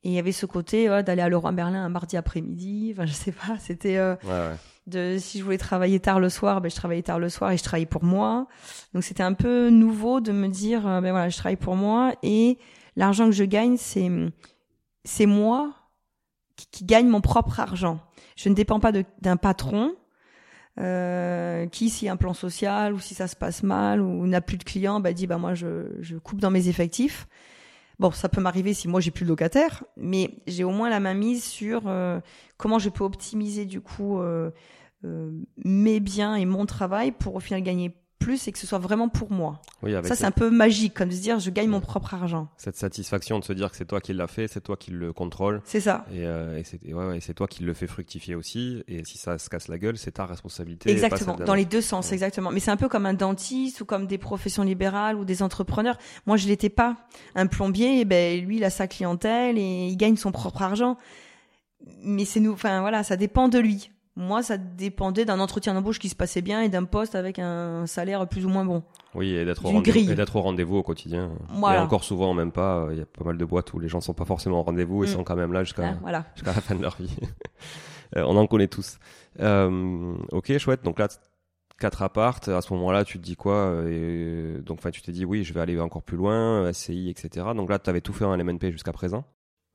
Et il y avait ce côté ouais, d'aller à Leroy Merlin un mardi après-midi. Enfin, je sais pas, c'était euh, Ouais, ouais. de si je voulais travailler tard le soir, ben je travaillais tard le soir et je travaillais pour moi. Donc c'était un peu nouveau de me dire euh, ben voilà, je travaille pour moi et l'argent que je gagne c'est c'est moi qui, qui gagne mon propre argent. Je ne dépends pas d'un patron euh, qui si un plan social ou si ça se passe mal ou n'a plus de clients, bah dit bah moi je je coupe dans mes effectifs. Bon, ça peut m'arriver si moi j'ai plus de locataires, mais j'ai au moins la main mise sur euh, comment je peux optimiser du coup euh, euh, mes biens et mon travail pour au final gagner plus et que ce soit vraiment pour moi. Oui, avec Ça, c'est un peu magique, comme de se dire, je gagne mon propre argent. cette satisfaction de se dire que c'est toi qui l'as fait, c'est toi qui le contrôle. C'est ça. Et, euh, et c'est ouais, ouais, toi qui le fais fructifier aussi. Et si ça se casse la gueule, c'est ta responsabilité. Exactement, dans les deux sens, exactement. Mais c'est un peu comme un dentiste ou comme des professions libérales ou des entrepreneurs. Moi, je l'étais pas. Un plombier, eh ben lui, il a sa clientèle et il gagne son propre argent. Mais c'est nous, enfin voilà, ça dépend de lui. Moi, ça dépendait d'un entretien d'embauche qui se passait bien et d'un poste avec un salaire plus ou moins bon. Oui, et d'être au d'être au rendez-vous au quotidien. Voilà. Et encore souvent, même pas. Il y a pas mal de boîtes où les gens sont pas forcément au rendez-vous et Mm. sont quand même là jusqu'à voilà. jusqu'à la fin de leur vie. Euh, on en connaît tous. Euh, ok, chouette. Donc là, quatre appartes. À ce moment-là, tu te dis quoi euh, et, Donc, enfin, tu t'es dit oui, je vais aller encore plus loin, SCI, etc. Donc là, tu avais tout fait en LMNP jusqu'à présent.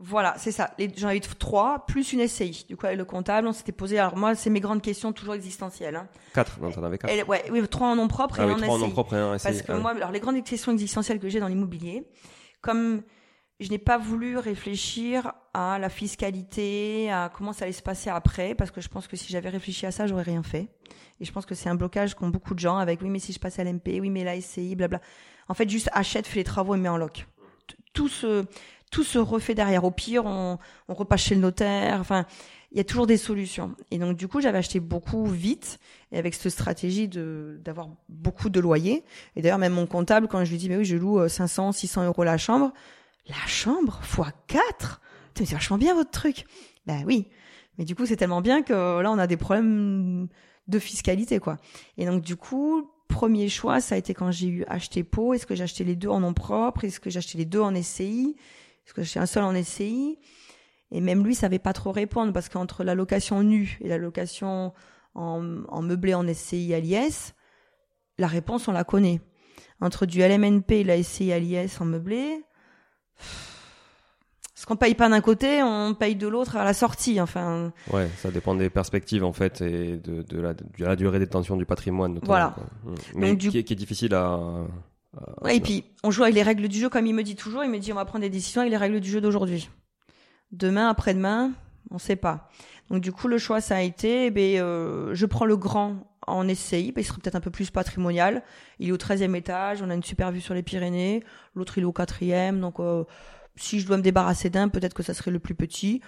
Voilà, c'est ça. J'en avais trois, plus une SCI. Du coup, avec le comptable, on s'était posé. Alors moi, c'est mes grandes questions toujours existentielles. Hein. Quatre. Non, t'en avais quatre. Et, ouais, oui, trois en nom propre Ah et oui, en trois en nom propre et un SCI. Parce que Ah moi, alors les grandes questions existentielles que j'ai dans l'immobilier, comme je n'ai pas voulu réfléchir à la fiscalité, à comment ça allait se passer après, parce que je pense que si j'avais réfléchi à ça, j'aurais rien fait. Et je pense que c'est un blocage qu'ont beaucoup de gens avec oui, mais si je passe à l'MP, oui, mais la SCI, blabla. En fait, juste achète, fais les travaux et mets en loc. Tout se, tout se refait derrière. Au pire, on, on repasse chez le notaire. Enfin, il y a toujours des solutions. Et donc, du coup, j'avais acheté beaucoup vite et avec cette stratégie de d'avoir beaucoup de loyers. Et d'ailleurs, même mon comptable, quand je lui dis, mais oui, je loue euh, 500, 600 euros la chambre, la chambre fois 4 C'est vachement bien votre truc. Ben oui. Mais du coup, c'est tellement bien que là, on a des problèmes de fiscalité, quoi. Et donc, du coup, premier choix, ça a été quand j'ai eu acheté Pau. Est-ce que j'ai acheté les deux en nom propre? Est-ce que j'ai acheté les deux en SCI Est-ce que j'ai acheté un seul en SCI Et même lui, savait pas trop répondre parce qu'entre la location nue et la location en, en meublé en SCI à l'IS, la réponse, on la connaît. Entre du LMNP et la SCI à l'IS en meublé, ce qu'on paye pas d'un côté, on paye de l'autre à la sortie. Enfin, Ouais, ça dépend des perspectives en fait et de, de, la, de la durée de détention du patrimoine. Notamment, Voilà. quoi. Mm. Mais Donc, du- qui, est, qui est difficile à. Ouais, et puis, on joue avec les règles du jeu, comme il me dit toujours. Il me dit, on va prendre des décisions avec les règles du jeu d'aujourd'hui. Demain, après-demain, on sait pas. Donc, du coup, le choix, ça a été, eh ben, euh, je prends le grand en SCI, ben, il serait peut-être un peu plus patrimonial. Il est au 13e étage, on a une super vue sur les Pyrénées. L'autre, il est au 4e. Donc, euh, si je dois me débarrasser d'un, peut-être que ça serait le plus petit.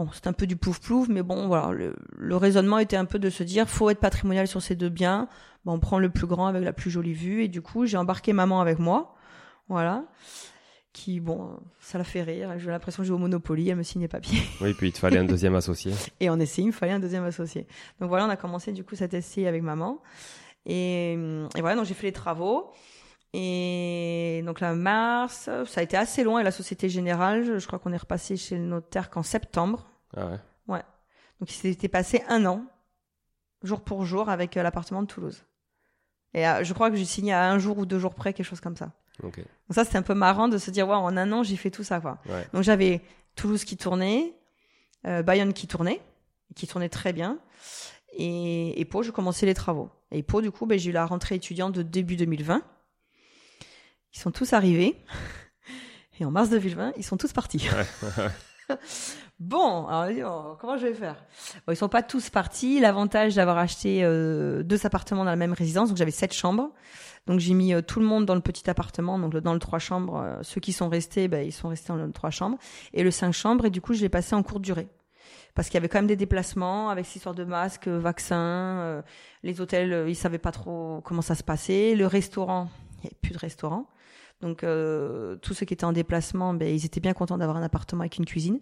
Bon, c'est un peu du plouf-plouf, mais bon, voilà. Le, le raisonnement était un peu de se dire, faut être patrimonial sur ces deux biens. On prend le plus grand avec la plus jolie vue. Et du coup, j'ai embarqué maman avec moi. Voilà. Qui, bon, ça la fait rire. J'ai l'impression de jouer au Monopoly. Elle me signe les papiers. Oui, puis il te fallait un deuxième associé. Et en essai, il me fallait un deuxième associé. Donc voilà, on a commencé du coup cet essai avec maman. Et, et voilà, donc j'ai fait les travaux. Et donc là, mars, ça a été assez long. Et la Société Générale, je, je crois qu'on est repassé chez le notaire qu'en septembre. Ah ouais. Donc il s'était passé un an, jour pour jour, avec euh, l'appartement de Toulouse. Et euh, je crois que j'ai signé à un jour ou deux jours près, quelque chose comme ça. Donc ça, c'était un peu marrant de se dire, ouais, en un an, j'ai fait tout ça, quoi. Ouais. Donc j'avais Toulouse qui tournait, euh, Bayonne qui tournait, qui tournait très bien, et, et Pau, je commençais les travaux. Et Pau, du coup, ben, j'ai eu la rentrée étudiante de début 2020. Ils sont tous arrivés. Et en mars 2020, ils sont tous partis. Bon, alors, comment je vais faire? Bon, Ils sont pas tous partis. L'avantage d'avoir acheté euh, deux appartements dans la même résidence, donc j'avais sept chambres. Donc j'ai mis euh, tout le monde dans le petit appartement, donc dans le trois chambres. euh, ceux qui sont restés, ben, ils sont restés dans le trois chambres. Et le cinq chambres, et du coup je l'ai passé en courte durée. Parce qu'il y avait quand même des déplacements avec cette histoire de masques, euh, vaccins. les hôtels, ils savaient pas trop comment ça se passait. Le restaurant, il n'y avait plus de restaurant. Donc euh, tous ceux qui étaient en déplacement, ben, ils étaient bien contents d'avoir un appartement avec une cuisine.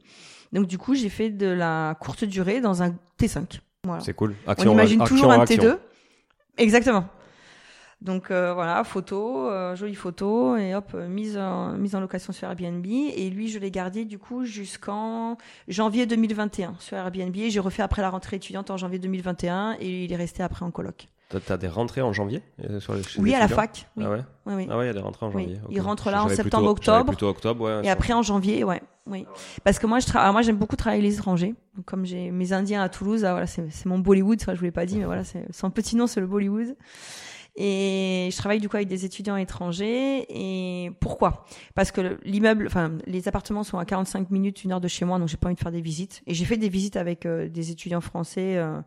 Donc du coup, j'ai fait de la courte durée dans un T5. Voilà. C'est cool. On Action, imagine action, toujours un action. T2. Exactement. Donc euh, voilà, photo, euh, jolie photo, et hop, euh, mise en, mise en location sur Airbnb. Et lui, je l'ai gardé du coup jusqu'en janvier 2021 sur Airbnb. Et j'ai refait après la rentrée étudiante en janvier 2021, et il est resté après en coloc. T'as- des rentrées en janvier euh, sur les, Oui, à la fac. Oui, Ah ouais oui, oui. Ah ouais, il y a des rentrées en janvier. Il ok. rentre là en J'avais septembre, plutôt- octobre. Plutôt octobre, ouais. Et après en janvier, ouais, oui. Parce que moi, je travaille, moi, j'aime beaucoup travailler les étrangers. Donc, Comme j'ai mes Indiens à Toulouse, ah, voilà, c'est c'est mon Bollywood. Ça, je vous l'ai pas dit, mais voilà, c'est son petit nom, c'est le Bollywood. Et je travaille du coup avec des étudiants étrangers. Et pourquoi? Parce que l'immeuble, enfin, les appartements sont à 45 minutes, une heure de chez moi, donc j'ai pas envie de faire des visites. Et j'ai fait des visites avec euh, des étudiants français euh,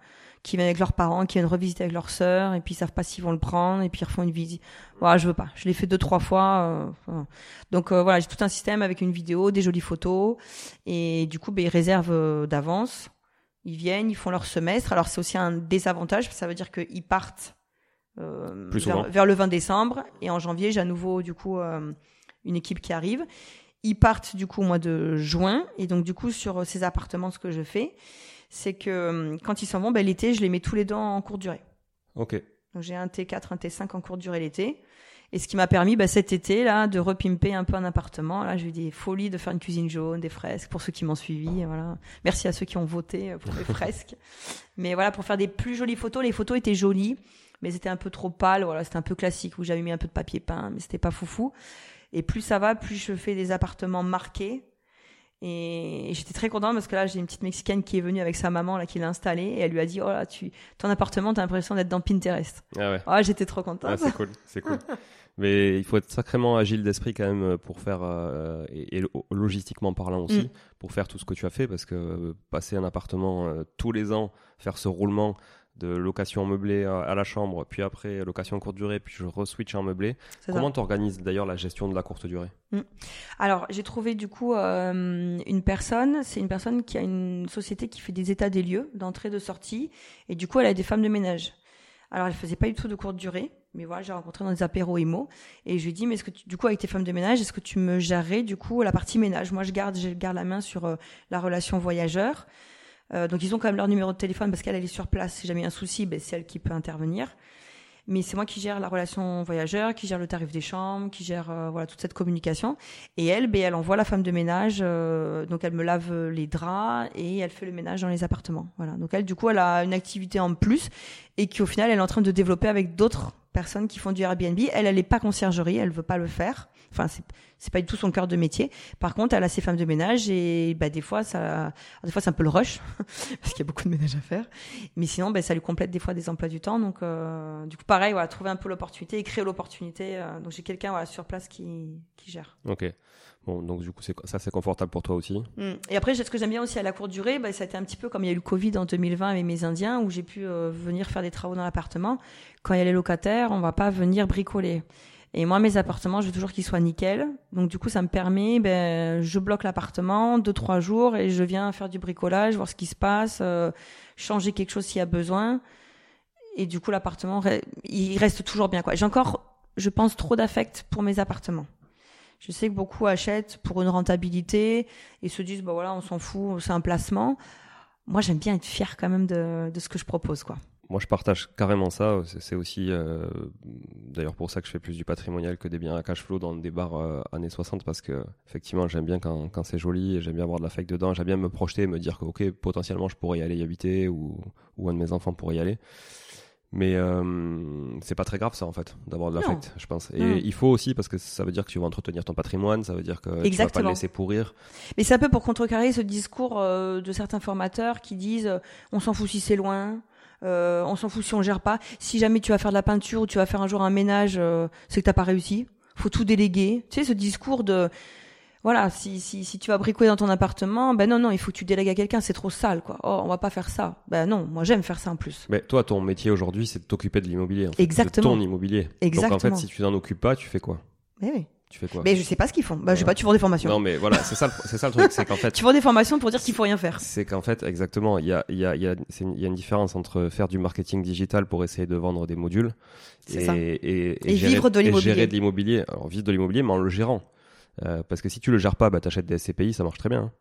qui viennent avec leurs parents, qui viennent revisiter avec leurs sœurs, et puis ils savent pas s'ils vont le prendre, et puis ils refont une visite. Voilà, je veux pas. Je l'ai fait deux trois fois. Euh, donc euh, voilà, j'ai tout un système avec une vidéo, des jolies photos, et du coup, ben, ils réservent d'avance. Ils viennent, ils font leur semestre. Alors c'est aussi un désavantage, ça veut dire qu'ils partent euh, vers, vers, le 20 décembre, et en janvier, j'ai à nouveau du coup une équipe qui arrive. Ils partent du coup au mois de juin, et donc du coup sur ces appartements, ce que je fais, c'est que hum, quand ils s'en vont, ben, l'été, je les mets tous les deux en courte durée. Ok. Donc j'ai un T4, un T5 en courte durée l'été. Et ce qui m'a permis ben, cet été là de repimper un peu un appartement. Là, j'ai eu des folies de faire une cuisine jaune, des fresques pour ceux qui m'ont suivi. Voilà. Merci à ceux qui ont voté pour les fresques. Mais voilà, pour faire des plus jolies photos, les photos étaient jolies, mais c'était un peu trop pâle. Voilà, c'était un peu classique où j'avais mis un peu de papier peint, mais c'était pas foufou. Et plus ça va, plus je fais des appartements marqués et, j'étais très contente parce que là, j'ai une petite Mexicaine qui est venue avec sa maman, là, qui l'a installée, et elle lui a dit, oh là, tu, ton appartement, t'as l'impression d'être dans Pinterest. Ah ouais. Ah, j'étais trop contente. Ah, c'est cool, c'est cool. Mais il faut être sacrément agile d'esprit quand même pour faire, euh, et, logistiquement parlant aussi, mm. pour faire tout ce que tu as fait, parce que passer un appartement euh, tous les ans, faire ce roulement, de location meublée à la chambre, puis après location courte durée, puis je re-switch en meublé. Comment tu organises d'ailleurs la gestion de la courte durée? Mm. Alors, j'ai trouvé du coup euh, une personne, c'est une personne qui a une société qui fait des états des lieux d'entrée, de sortie, et du coup, elle a des femmes de ménage. Alors, elle faisait pas du tout de courte durée, mais voilà, j'ai rencontré dans des apéros IMO, et je lui ai dit, mais est-ce que du coup, avec tes femmes de ménage, est-ce que tu me gérerais du coup la partie ménage? Moi, je garde, je garde la main sur euh, la relation voyageur. Euh, donc ils ont quand même leur numéro de téléphone parce qu'elle est sur place. Si jamais y a un souci, ben, c'est elle qui peut intervenir. Mais c'est moi qui gère la relation voyageur, qui gère le tarif des chambres, qui gère euh, voilà toute cette communication. Et elle, ben, elle envoie la femme de ménage, euh, donc elle me lave les draps et elle fait le ménage dans les appartements. Voilà. Donc elle, du coup, elle a une activité en plus et qui au final, elle est en train de développer avec d'autres personnes qui font du Airbnb. Elle, elle n'est pas conciergerie, elle veut pas le faire. Enfin, c'est c'est pas du tout son cœur de métier. Par contre, elle a ses femmes de ménage et bah des fois ça, des fois c'est un peu le rush parce qu'il y a beaucoup de ménage à faire. Mais sinon, bah, ça lui complète des fois des emplois du temps. Donc euh, du coup, pareil, voilà, trouver un peu l'opportunité et créer l'opportunité. Euh, donc j'ai quelqu'un voilà, sur place qui qui gère. Ok. Bon, donc du coup, ça c'est confortable pour toi aussi. Mmh. Et après, ce que j'aime bien aussi à la courte durée, bah, ça a été un petit peu comme il y a eu le Covid en 2020 avec mes Indiens, où j'ai pu euh, venir faire des travaux dans l'appartement. Quand il y a les locataires, on va pas venir bricoler. Et moi, mes appartements, je veux toujours qu'ils soient nickel. Donc, du coup, ça me permet, ben, je bloque l'appartement deux, trois jours et je viens faire du bricolage, voir ce qui se passe, euh, changer quelque chose s'il y a besoin. Et du coup, l'appartement, il reste toujours bien, quoi. J'ai encore, je pense, trop d'affect pour mes appartements. Je sais que beaucoup achètent pour une rentabilité et se disent, bah voilà, on s'en fout, c'est un placement. Moi, j'aime bien être fier quand même de, de ce que je propose, quoi moi, je partage carrément ça. C'est aussi euh, d'ailleurs pour ça que je fais plus du patrimonial que des biens à cash flow dans des bars euh, années 60 parce que effectivement, j'aime bien quand, quand c'est joli et j'aime bien avoir de l'affect dedans. J'aime bien me projeter, me dire que ok, potentiellement, je pourrais y aller y habiter ou, ou un de mes enfants pourrait y aller. Mais euh, c'est pas très grave ça en fait d'avoir de l'affect, je pense. Et il faut aussi parce que ça veut dire que tu vas entretenir ton patrimoine, ça veut dire que tu vas pas le laisser pourrir. Mais c'est un peu pour contrecarrer ce discours de certains formateurs qui disent on s'en fout si c'est loin, euh, on s'en fout si on gère pas. Si jamais tu vas faire de la peinture ou tu vas faire un jour un ménage, euh, c'est que t'as pas réussi. Faut tout déléguer. Tu sais, ce discours de voilà, si, si, si tu vas bricoler dans ton appartement, ben non, non, il faut que tu délègues à quelqu'un, c'est trop sale, quoi. Oh, on va pas faire ça. Ben non, moi j'aime faire ça en plus. Mais toi, ton métier aujourd'hui, c'est de t'occuper de l'immobilier. En fait, Exactement. De ton immobilier. Exactement. Donc en fait, si tu t'en occupes pas, tu fais quoi? Mais oui. Tu fais quoi Mais je sais pas ce qu'ils font. Bah, je sais pas, tu vends des formations. Non, mais voilà, c'est ça, c'est ça le truc, c'est qu'en fait. tu vends des formations pour dire qu'il faut rien faire. C'est qu'en fait, exactement, il y a, il y a, il y a, une, y a une différence entre faire du marketing digital pour essayer de vendre des modules et, et, et, vivre de l'immobilier. Gérer de l'immobilier. Alors, vivre de l'immobilier, mais en le gérant. Euh, parce que si tu le gères pas, bah, t'achètes des SCPI, ça marche très bien. Hein,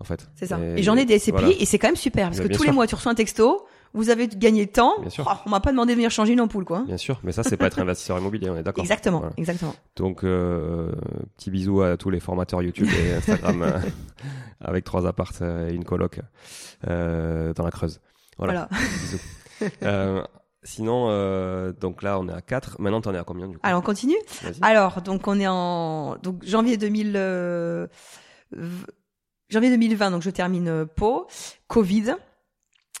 en fait. C'est ça. Et, j'en ai des SCPI et c'est quand même super parce bah, que tous les mois tu reçois un texto vous avez gagné de temps. Bien sûr. Oh, on m'a pas demandé de venir changer une ampoule, quoi. Bien sûr, mais ça, c'est pas être investisseur immobilier, on est d'accord. Exactement, exactement. Donc, euh, petit bisou à tous les formateurs YouTube et Instagram euh, avec trois apparts et une coloc euh, dans la Creuse. Voilà. bisous. Euh, sinon, euh, donc là, on est à 4. Maintenant, t'en es à combien du coup? Alors, on continue? Alors, donc on est en donc janvier 2000. Euh, janvier 2020, donc je termine Pau, Covid.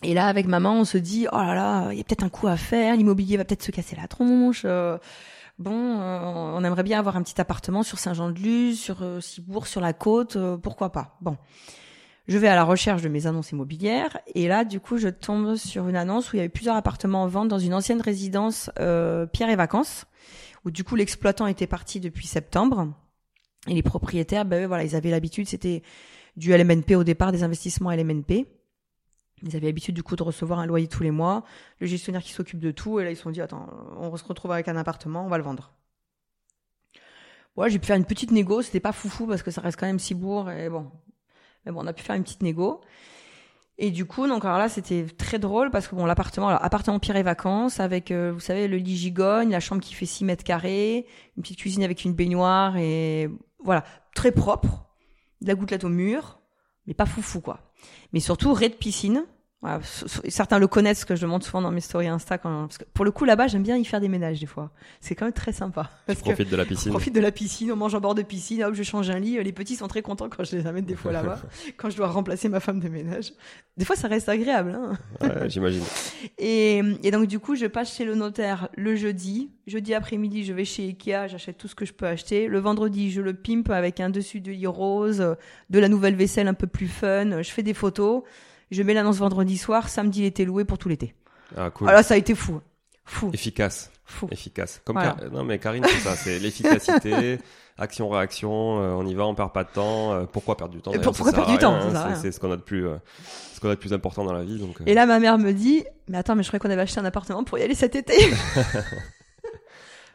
Et là, avec maman, on se dit, oh là là, il y a peut-être un coup à faire, l'immobilier va peut-être se casser la tronche. euh, bon, euh, on aimerait bien avoir un petit appartement sur Saint-Jean-de-Luz, sur euh, Cibourg, sur la côte, pourquoi pas. Bon, je vais à la recherche de mes annonces immobilières et là, du coup, je tombe sur une annonce où il y avait plusieurs appartements en vente dans une ancienne résidence Pierre et Vacances, où du coup l'exploitant était parti depuis septembre et les propriétaires, ben voilà, ils avaient l'habitude, c'était du LMNP au départ, des investissements LMNP. Ils avaient l'habitude du coup de recevoir un loyer tous les mois, le gestionnaire qui s'occupe de tout, et là ils se sont dit attends, on se retrouve avec un appartement, on va le vendre. Ouais, j'ai pu faire une petite négo, c'était pas foufou parce que ça reste quand même Cibourg et bon. Mais bon, on a pu faire une petite négo. Et du coup, donc alors là, c'était très drôle parce que bon, l'appartement, alors, appartement Pierre et Vacances avec, euh, vous savez, le lit gigogne, la chambre qui fait 6 mètres carrés, une petite cuisine avec une baignoire et voilà, très propre, de la gouttelette au mur, mais pas foufou quoi. Mais surtout, raid de piscine. Voilà, certains le connaissent, parce que je le montre souvent dans mes stories Insta. Quand, parce que pour le coup, là-bas, j'aime bien y faire des ménages des fois. C'est quand même très sympa. Tu Parce que profites de la on piscine. profite de la piscine, on mange en bord de piscine, hop, je change un lit. Les petits sont très contents quand je les amène des fois là-bas, quand je dois remplacer ma femme de ménage. Des fois, ça reste agréable. Hein Ouais, J'imagine. et, et donc, du coup, je passe chez le notaire le jeudi. Jeudi après-midi, je vais chez Ikea, j'achète tout ce que je peux acheter. Le vendredi, je le pimpe avec un dessus de lit rose, de la nouvelle vaisselle un peu plus fun. Je fais des photos. Je mets l'annonce vendredi soir. Samedi, il était loué pour tout l'été. Ah, cool. Voilà, ça a été fou. Fou. Efficace. Fou. Efficace. Comme Voilà. Car- Non, mais Karine, c'est ça. C'est l'efficacité, action-réaction. euh, on y va, on perd pas de temps. euh, pourquoi perdre du temps pourquoi perdre du temps, hein. C'est ce qu'on a de plus, euh, ce qu'on a de plus important dans la vie. Donc. Et là, ma mère me dit, mais attends, mais je croyais qu'on avait acheté un appartement pour y aller cet été.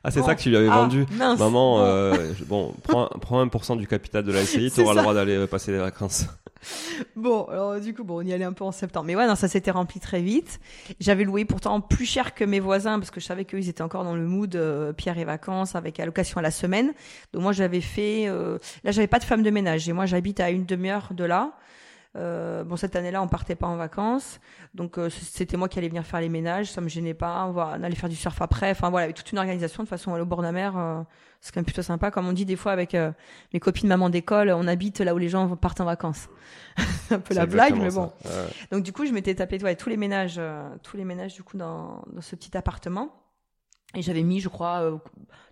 Ah, c'est Bon. ça que tu lui avais Ah, vendu. mince. Maman, Bon. euh, bon, prends, prends 1% du capital de la SCI, C'est t'auras le droit d'aller passer les vacances. Bon, alors du coup, bon, on y allait un peu en septembre. Mais ouais, non, ça s'était rempli très vite. J'avais loué pourtant plus cher que mes voisins parce que je savais qu'ils étaient encore dans le mood euh, Pierre et vacances avec allocation à la semaine. Donc moi, j'avais fait. euh, Là, j'avais pas de femme de ménage et moi, j'habite à une demi-heure de là. Euh, bon, cette année-là, on partait pas en vacances, donc euh, c'était moi qui allais venir faire les ménages. Ça me gênait pas. On, va, on allait faire du surf après. Enfin voilà, avec toute une organisation. De toute façon, aller au bord de la mer, euh, c'est quand même plutôt sympa. Comme on dit des fois avec euh, mes copines maman d'école, on habite là où les gens partent en vacances. Un peu la blague, mais bon. Ouais. Donc du coup, je m'étais tapé ouais, tous les ménages, euh, tous les ménages du coup dans, dans ce petit appartement. Et j'avais mis, je crois, euh,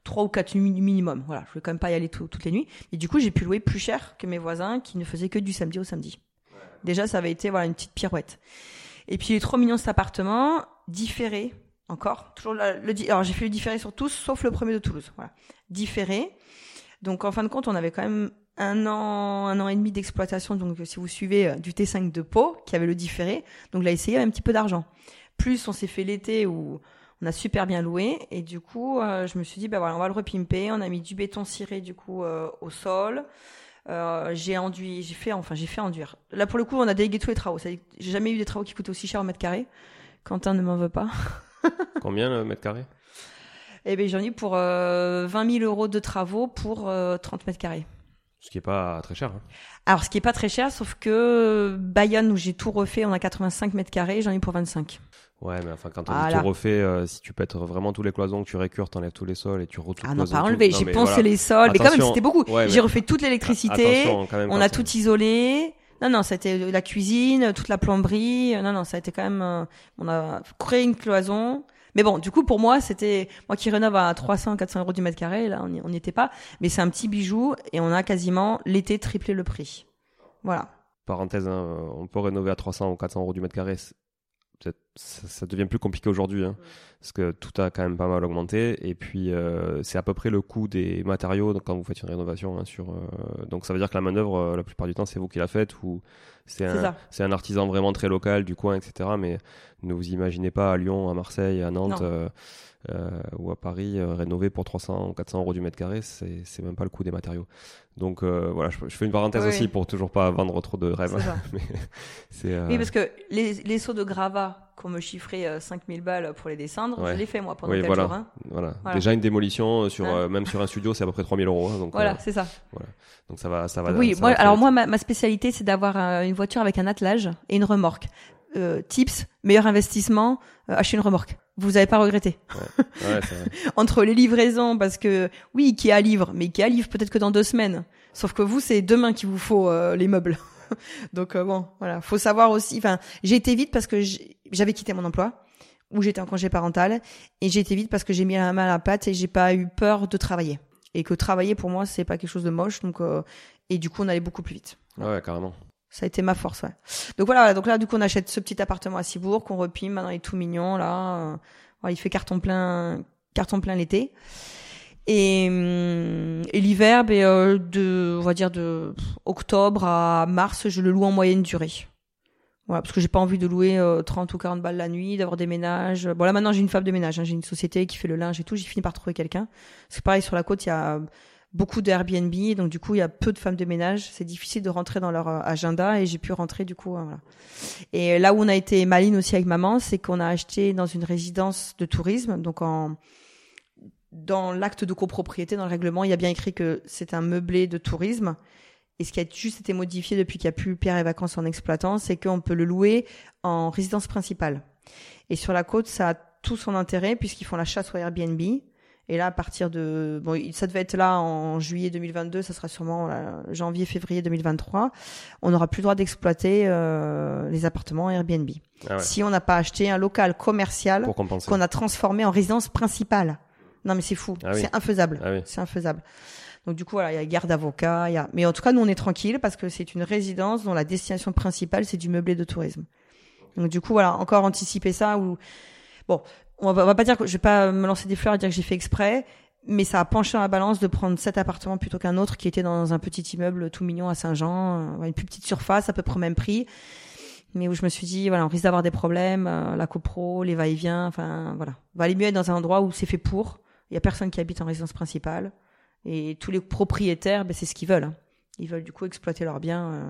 trois ou quatre nuits minimum. Voilà, je voulais quand même pas y aller tout- toutes les nuits. Et du coup, j'ai pu louer plus cher que mes voisins qui ne faisaient que du samedi au samedi. Déjà, ça avait été voilà une petite pirouette. Et puis, il est trop mignon cet appartement, différé encore. Toujours le, alors j'ai fait le différé sur tous, sauf le premier de Toulouse. Différé. Donc en fin de compte, on avait quand même un an, un an et demi d'exploitation. Donc si vous suivez euh, du T5 de Pau, qui avait le différé, donc là essayé un petit peu d'argent. Plus on s'est fait l'été où on a super bien loué et du coup euh, je me suis dit bah voilà on va le repimper. On a mis du béton ciré du coup euh, au sol. Euh, j'ai enduit, j'ai fait enfin j'ai fait enduire. Là pour le coup on a délégué tous les travaux. J'ai jamais eu des travaux qui coûtaient aussi cher au mètre carré. Quentin ne m'en veut pas. Combien le mètre carré? Eh ben j'en ai pour euh, 20 000 euros de travaux pour euh, 30 mètres carrés. Ce qui est pas très cher. hein. Alors, ce qui est pas très cher, sauf que Bayonne, où j'ai tout refait, on a 85 mètres carrés, j'en ai pour 25. Ouais, mais enfin, quand on Voilà. tout refait, euh, si tu pètes vraiment tous les cloisons, que tu récures, t'enlèves tous les sols et tu retrouves. Ah non, pas enlevé, j'ai poncé les sols, mais quand même, Attention. c'était beaucoup. Ouais, j'ai refait toute l'électricité, Attention, on a ça- tout isolé. Non, non, c'était la cuisine, toute la plomberie. Non, non, ça a été quand même, euh, on a créé une cloison. Mais bon, du coup, pour moi, c'était, moi qui rénove à 300, 400 euros du mètre carré, là, on n'y était pas. Mais c'est un petit bijou et on a quasiment l'été triplé le prix. Voilà. Parenthèse, hein, on peut rénover à 300 ou 400 euros du mètre carré. peut-être- Ça, ça devient plus compliqué aujourd'hui, hein, parce que tout a quand même pas mal augmenté. Et puis, euh, c'est à peu près le coût des matériaux donc, quand vous faites une rénovation. hein, sur, euh, donc, ça veut dire que la manœuvre, euh, la plupart du temps, c'est vous qui la faites ou c'est un, artisan vraiment très local du coin, etc. Mais ne vous imaginez pas à Lyon, à Marseille, à Nantes euh, euh, ou à Paris euh, rénover pour 300 ou 400 euros du mètre carré, c'est c'est même pas le coût des matériaux. Donc euh, voilà, je, je fais une parenthèse Oui, aussi pour toujours pas vendre trop de rêves. C'est ça. Mais c'est euh, Oui, parce que les, les sauts de gravats qu'on me chiffrait euh, 5000 balles pour les descendre, Ouais. je l'ai fait moi pendant Oui, 4 voilà. jours. hein. voilà. Voilà. Déjà une démolition euh, sur Hein euh, même sur un studio, c'est à peu près 3000 euros. hein, donc Voilà, euh, c'est ça. donc ça va, ça va. oui, ça moi, va très alors vite. moi, ma, ma spécialité, c'est d'avoir euh, une voiture avec un attelage et une remorque. Euh, tips, meilleur investissement, euh, acheter une remorque. Vous n'allez pas. Ouais, vrai. Entre les livraisons, parce que oui, Ikea livre, mais Ikea livre peut-être que dans deux semaines. Sauf que vous, c'est demain qu'il vous faut euh, les meubles. Donc euh, bon, voilà, faut savoir aussi. Enfin, j'ai été vite parce que j'avais quitté mon emploi où j'étais en congé parental et j'ai été vite parce que j'ai mis la main à la pâte et j'ai pas eu peur de travailler et que travailler pour moi c'est pas quelque chose de moche donc euh, et du coup on allait beaucoup plus vite. Ouais, carrément. Ça a été ma force, ouais. Donc voilà, donc là du coup on achète ce petit appartement à Cibourg qu'on repime, maintenant il est tout mignon là. Euh, il fait carton plein, carton plein l'été. Et, hum, et l'hiver, ben, euh, de, on va dire de octobre à mars, je le loue en moyenne durée. Voilà, parce que j'ai pas envie de louer 30 euh, ou 40 balles la nuit, d'avoir des ménages. Bon là maintenant j'ai une femme de ménage, hein. j'ai une société qui fait le linge et tout, j'ai fini par trouver quelqu'un. C'est pareil sur la côte, il y a beaucoup d'Airbnb, donc du coup il y a peu de femmes de ménage, c'est difficile de rentrer dans leur euh, agenda et j'ai pu rentrer du coup. Voilà. Et là où on a été maline aussi avec maman, c'est qu'on a acheté dans une résidence de tourisme, donc en dans l'acte de copropriété, dans le règlement, il y a bien écrit que c'est un meublé de tourisme. Et ce qui a juste été modifié depuis qu'il n'y a plus Pierre et Vacances en exploitant, c'est qu'on peut le louer en résidence principale. Et sur la côte, ça a tout son intérêt puisqu'ils font la chasse au Airbnb. Et là, à partir de, bon, ça devait être là en juillet 2022, ça sera sûrement janvier, février 2023. On n'aura plus le droit d'exploiter euh, les appartements Airbnb. Ah si on n'a pas acheté un local commercial qu'on a transformé en résidence principale. Non, mais c'est fou. Ah c'est infaisable. Ah c'est infaisable. Donc du coup voilà, il y a garde d'avocat, il y a mais en tout cas nous on est tranquille parce que c'est une résidence dont la destination principale c'est du meublé de tourisme. Donc du coup voilà, encore anticiper ça ou bon, on va, va pas dire que je vais pas me lancer des fleurs et dire que j'ai fait exprès, mais ça a penché dans la balance de prendre cet appartement plutôt qu'un autre qui était dans un petit immeuble tout mignon à Saint-Jean, euh, une plus petite surface à peu près au même prix. Mais où je me suis dit, voilà, on risque d'avoir des problèmes, euh, la copro, les va-et-vient, enfin, voilà. On va aller mieux être dans un endroit où c'est fait pour, il y a personne qui habite en résidence principale. Et tous les propriétaires, ben, c'est ce qu'ils veulent. Hein. Ils veulent du coup exploiter leurs biens euh,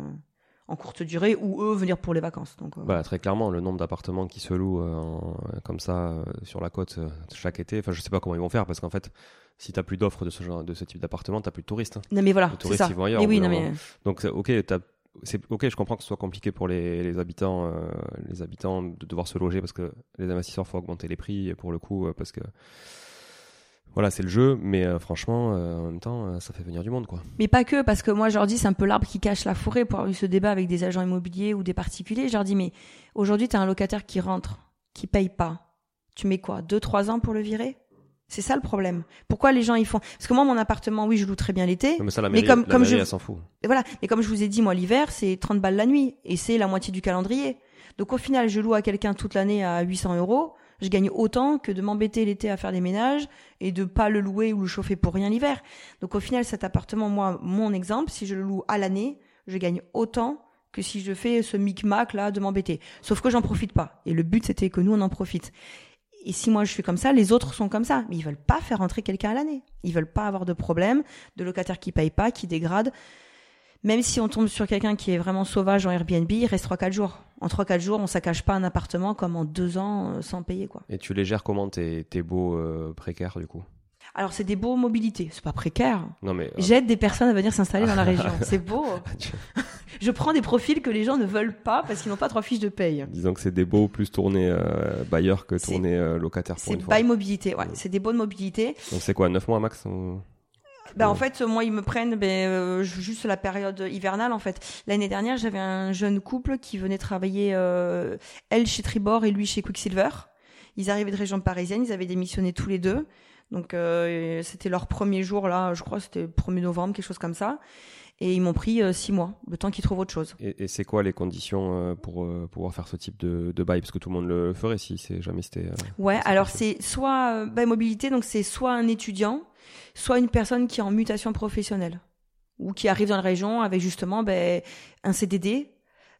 en courte durée ou eux venir pour les vacances. Donc, euh. bah, très clairement, le nombre d'appartements qui se louent euh, comme ça sur la côte chaque été, enfin je sais pas comment ils vont faire parce qu'en fait, si tu n'as plus d'offres de ce genre, de ce type d'appartement, tu n'as plus de touristes. Hein. Non mais voilà, c'est ça. oui, non, mais... Donc ok, c'est ok, je comprends que ce soit compliqué pour les, les habitants, les habitants de devoir se loger parce que les investisseurs faut augmenter les prix pour le coup parce que voilà, c'est le jeu, mais euh, franchement, euh, en même temps, euh, ça fait venir du monde, quoi. Mais pas que, parce que moi, je leur dis, c'est un peu l'arbre qui cache la forêt pour avoir eu ce débat avec des agents immobiliers ou des particuliers. Je leur dis, mais aujourd'hui, tu as un locataire qui rentre, qui paye pas. Tu mets quoi Deux, trois ans pour le virer? C'est ça le problème. Pourquoi les gens ils font? Parce que moi mon appartement, oui, je loue très bien l'été. Mais, ça, la mairie, comme, comme je... s'en fout. Voilà. Mais comme je vous ai dit, moi l'hiver, c'est 30 balles la nuit et c'est la moitié du calendrier. Donc au final, je loue à quelqu'un toute l'année à 800 euros je gagne autant que de m'embêter l'été à faire des ménages et de pas le louer ou le chauffer pour rien l'hiver. Donc au final, cet appartement, moi, mon exemple, si je le loue à l'année, je gagne autant que si je fais ce micmac là de m'embêter. Sauf que j'en profite pas. Et le but c'était que nous on en profite. Et si moi je suis comme ça, les autres sont comme ça. Mais ils veulent pas faire rentrer quelqu'un à l'année. Ils veulent pas avoir de problème, de locataires qui payent pas, qui dégradent même si on tombe sur quelqu'un qui est vraiment sauvage en Airbnb, il reste 3-4 jours. En 3-4 jours, on saccage pas un appartement comme en 2 ans euh, sans payer. quoi. Et tu les gères comment tes, tes beaux euh, précaires du coup? Alors c'est des beaux mobilités, c'est pas précaire. Non mais euh, j'aide des personnes à venir s'installer dans la région, c'est beau. je prends des profils que les gens ne veulent pas parce qu'ils n'ont pas trois fiches de paye. Disons que c'est des beaux plus tournés bailleurs que tournés locataires pour une fois. C'est bail mobilité, ouais, c'est des beaux de mobilité. Donc c'est quoi 9 mois max bah, en fait, moi, ils me prennent ben, euh, juste la période hivernale. En fait, l'année dernière, j'avais un jeune couple qui venait travailler, euh, elle chez Tribord et lui chez Quicksilver. Ils arrivaient de région parisienne, ils avaient démissionné tous les deux. Donc, euh, c'était leur premier jour là, je crois, c'était 1er novembre, quelque chose comme ça. Et ils m'ont pris six mois, le temps qu'ils trouvent autre chose. Et, c'est quoi les conditions pour pouvoir faire ce type de, de bail? Parce que tout le monde le ferait si c'est jamais c'était. ouais, alors c'est soit bail mobilité, donc c'est soit un étudiant soit une personne qui est en mutation professionnelle ou qui arrive dans la région avec justement ben, un CDD,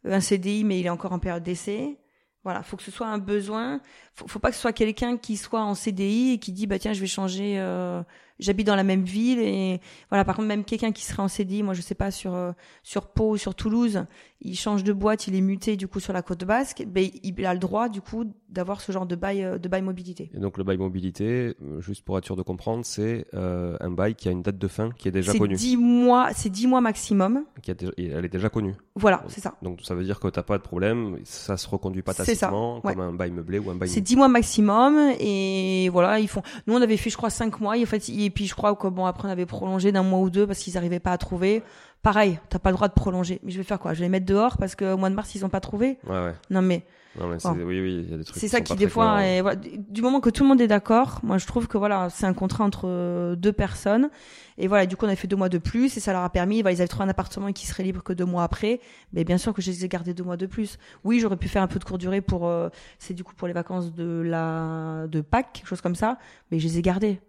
un CDI mais il est encore en période d'essai. Voilà, faut que ce soit un besoin. Faut, faut pas que ce soit quelqu'un qui soit en CDI et qui dit bah tiens je vais changer, euh, j'habite dans la même ville et voilà. Par contre même quelqu'un qui serait en CDI, moi je sais pas sur euh, sur Pau sur Toulouse, il change de boîte, il est muté du coup sur la côte basque, ben il a le droit du coup d'avoir ce genre de bail euh, de bail mobilité. Et donc le bail mobilité, euh, juste pour être sûr de comprendre, c'est euh, un bail qui a une date de fin qui est déjà connue. C'est 10 mois, c'est 10 mois maximum. Qui a elle est déjà connue. Voilà, c'est ça. Donc ça veut dire que t'as pas de problème, ça se reconduit pas tacitement comme un bail meublé ou un bail. C'est 10 mois maximum et voilà, ils font. Nous on avait fait je crois 5 mois, et en fait et puis je crois que bon, après on avait prolongé d'un mois ou deux parce qu'ils n'arrivaient pas à trouver. Pareil, t'as pas le droit de prolonger. Mais je vais faire quoi? Je vais les mettre dehors parce qu'au mois de mars ils ont pas trouvé? Ouais, ouais. Non mais Non, mais c'est- Bon. oui, oui, il y a des trucs. c'est ça sont qui des fois, est- du moment que tout le monde est d'accord, moi je trouve que voilà, c'est un contrat entre euh, deux personnes. Et voilà, du coup on a fait deux mois de plus et ça leur a permis. Voilà, ils avaient trouvé un appartement qui serait libre que deux mois après. Mais bien sûr que je les ai gardés deux mois de plus. Oui, j'aurais pu faire un peu de courte durée pour, euh, c'est du coup pour les vacances de la de Pâques, quelque chose comme ça. Mais je les ai gardés.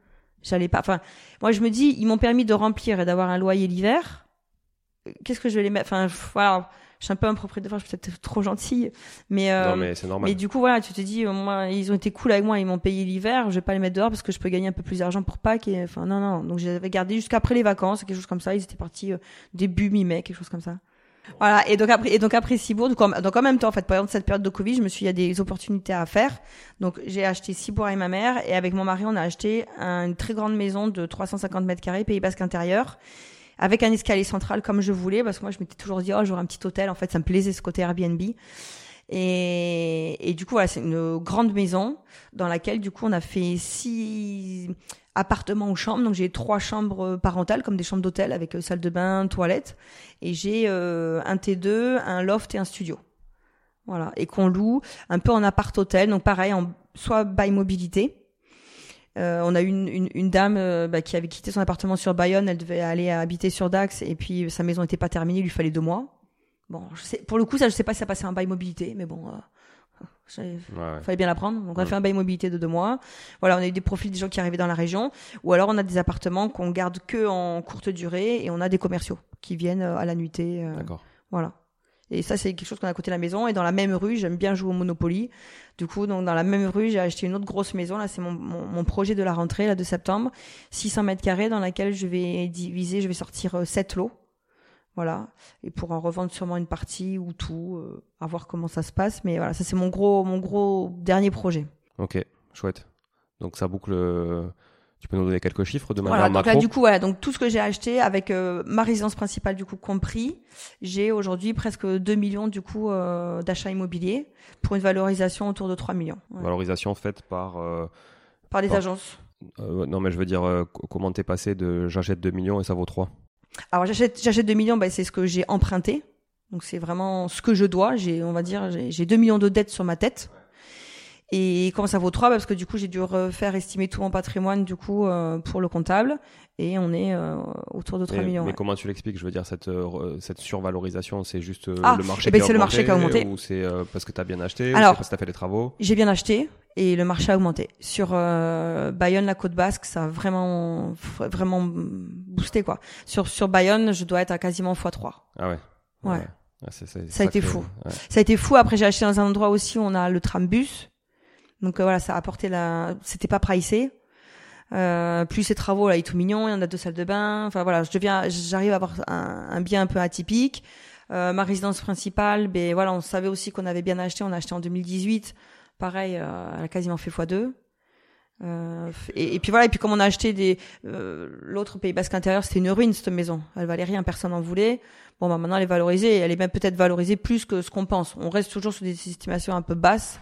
J'allais pas. Enfin, moi je me dis, ils m'ont permis de remplir et d'avoir un loyer l'hiver. Qu'est-ce que je vais les mettre? Enfin, voilà. Je suis un peu un propriétaire, je suis peut-être trop gentille, mais, euh, Non, mais c'est normal. mais du coup, voilà, tu te dis, moi, ils ont été cool avec moi, ils m'ont payé l'hiver, je vais pas les mettre dehors parce que je peux gagner un peu plus d'argent pour Pâques. Et, enfin, non, non. Donc, je les avais gardés jusqu'après les vacances, quelque chose comme ça. Ils étaient partis euh, début mi-mai, quelque chose comme ça. Voilà. Et donc après, et donc après Cibourg, donc en, donc en même temps, en fait, pendant cette période de Covid, je me suis, dit, il y a des opportunités à faire. Donc, j'ai acheté Cibourg et ma mère, et avec mon mari, on a acheté un- une très grande maison de 350 mètres carrés, Pays Basque intérieur avec un escalier central comme je voulais parce que moi je m'étais toujours dit oh j'aurais un petit hôtel. En fait ça me plaisait ce côté Airbnb. Et, du coup voilà c'est une grande maison dans laquelle du coup on a fait six appartements ou chambres. Donc j'ai trois chambres parentales comme des chambres d'hôtel avec euh, salle de bain toilette. Et j'ai euh, un T2 un loft et un studio. Voilà. Et qu'on loue un peu en appart hôtel donc pareil en soit bail mobilité euh, on a eu une, une, une dame euh, bah, qui avait quitté son appartement sur Bayonne, elle devait aller habiter sur Dax et puis sa maison n'était pas terminée, il lui fallait deux mois. Bon, je sais, pour le coup, ça, je sais pas si ça passait un bail mobilité, mais bon, euh, j'ai- Ouais, ouais. fallait bien l'apprendre. Donc on a Mm. fait un bail mobilité de deux mois. Voilà, on a eu des profils des gens qui arrivaient dans la région, ou alors on a des appartements qu'on garde que en courte durée et on a des commerciaux qui viennent euh, à la nuitée. euh, D'accord. voilà. Et ça, c'est quelque chose qu'on a à côté de la maison. Et dans la même rue, j'aime bien jouer au Monopoly. Du coup, donc dans la même rue, j'ai acheté une autre grosse maison. Là, c'est mon, mon, projet de la rentrée, là, de septembre. 600 mètres carrés dans laquelle je vais diviser, je vais sortir euh, 7 lots. Voilà. Et pour en revendre sûrement une partie ou tout, euh, à voir comment ça se passe. Mais voilà, ça, c'est mon gros, mon gros dernier projet. Ok, chouette. Donc ça boucle. Tu peux nous donner quelques chiffres de manière Voilà, donc macro là, du coup, voilà, donc tout ce que j'ai acheté avec euh, ma résidence principale, du coup, compris, j'ai aujourd'hui presque 2 millions, du coup, euh, d'achats immobiliers pour une valorisation autour de 3 millions. Ouais. Valorisation faite par. euh, Par des Oh. agences. non, mais je veux dire, co- comment t'es passé de j'achète 2 millions et ça vaut 3 Alors, j'achète, j'achète 2 millions, bah, c'est ce que j'ai emprunté. Donc, c'est vraiment ce que je dois. J'ai, on va dire, j'ai, j'ai 2 millions de dettes sur ma tête. Et comment ça vaut 3 Parce que du coup, j'ai dû refaire estimer tout mon patrimoine, du coup, euh, pour le comptable. Et on est euh, autour de 3 mais, millions. mais ouais. comment tu l'expliques? Je veux dire, cette, euh, cette survalorisation, c'est juste Ah, le marché eh ben, qui a c'est le marché qui a augmenté. Ou c'est parce que t'as bien acheté Ou Alors- c'est parce que t'as fait les travaux? J'ai bien acheté et le marché a augmenté. Sur Bayonne, la côte basque, ça a vraiment, vraiment boosté quoi. Sur sur Bayonne, je dois être à quasiment x3. Ah ouais? Ouais. Ah, c'est Ça a été fou. ouais. Ça a été fou. Après, j'ai acheté dans un endroit aussi où on a le trambus. Donc euh, voilà, ça a apporté la. C'était pas pricé. Euh, plus ces travaux là, il est tout mignon. Il y en a deux salles de bain. Enfin voilà, je deviens, j'arrive à avoir un, bien un peu atypique. Euh, ma résidence principale, ben voilà, on savait aussi qu'on avait bien acheté. On a acheté en 2018. Pareil, elle a quasiment fait x2. Euh, et, et puis voilà, et puis comme on a acheté des l'autre Pays Basque intérieur, c'était une ruine cette maison. Elle valait rien, personne n'en voulait. Bon bah maintenant elle est valorisée, elle est même peut-être valorisée plus que ce qu'on pense. On reste toujours sur des estimations un peu basses.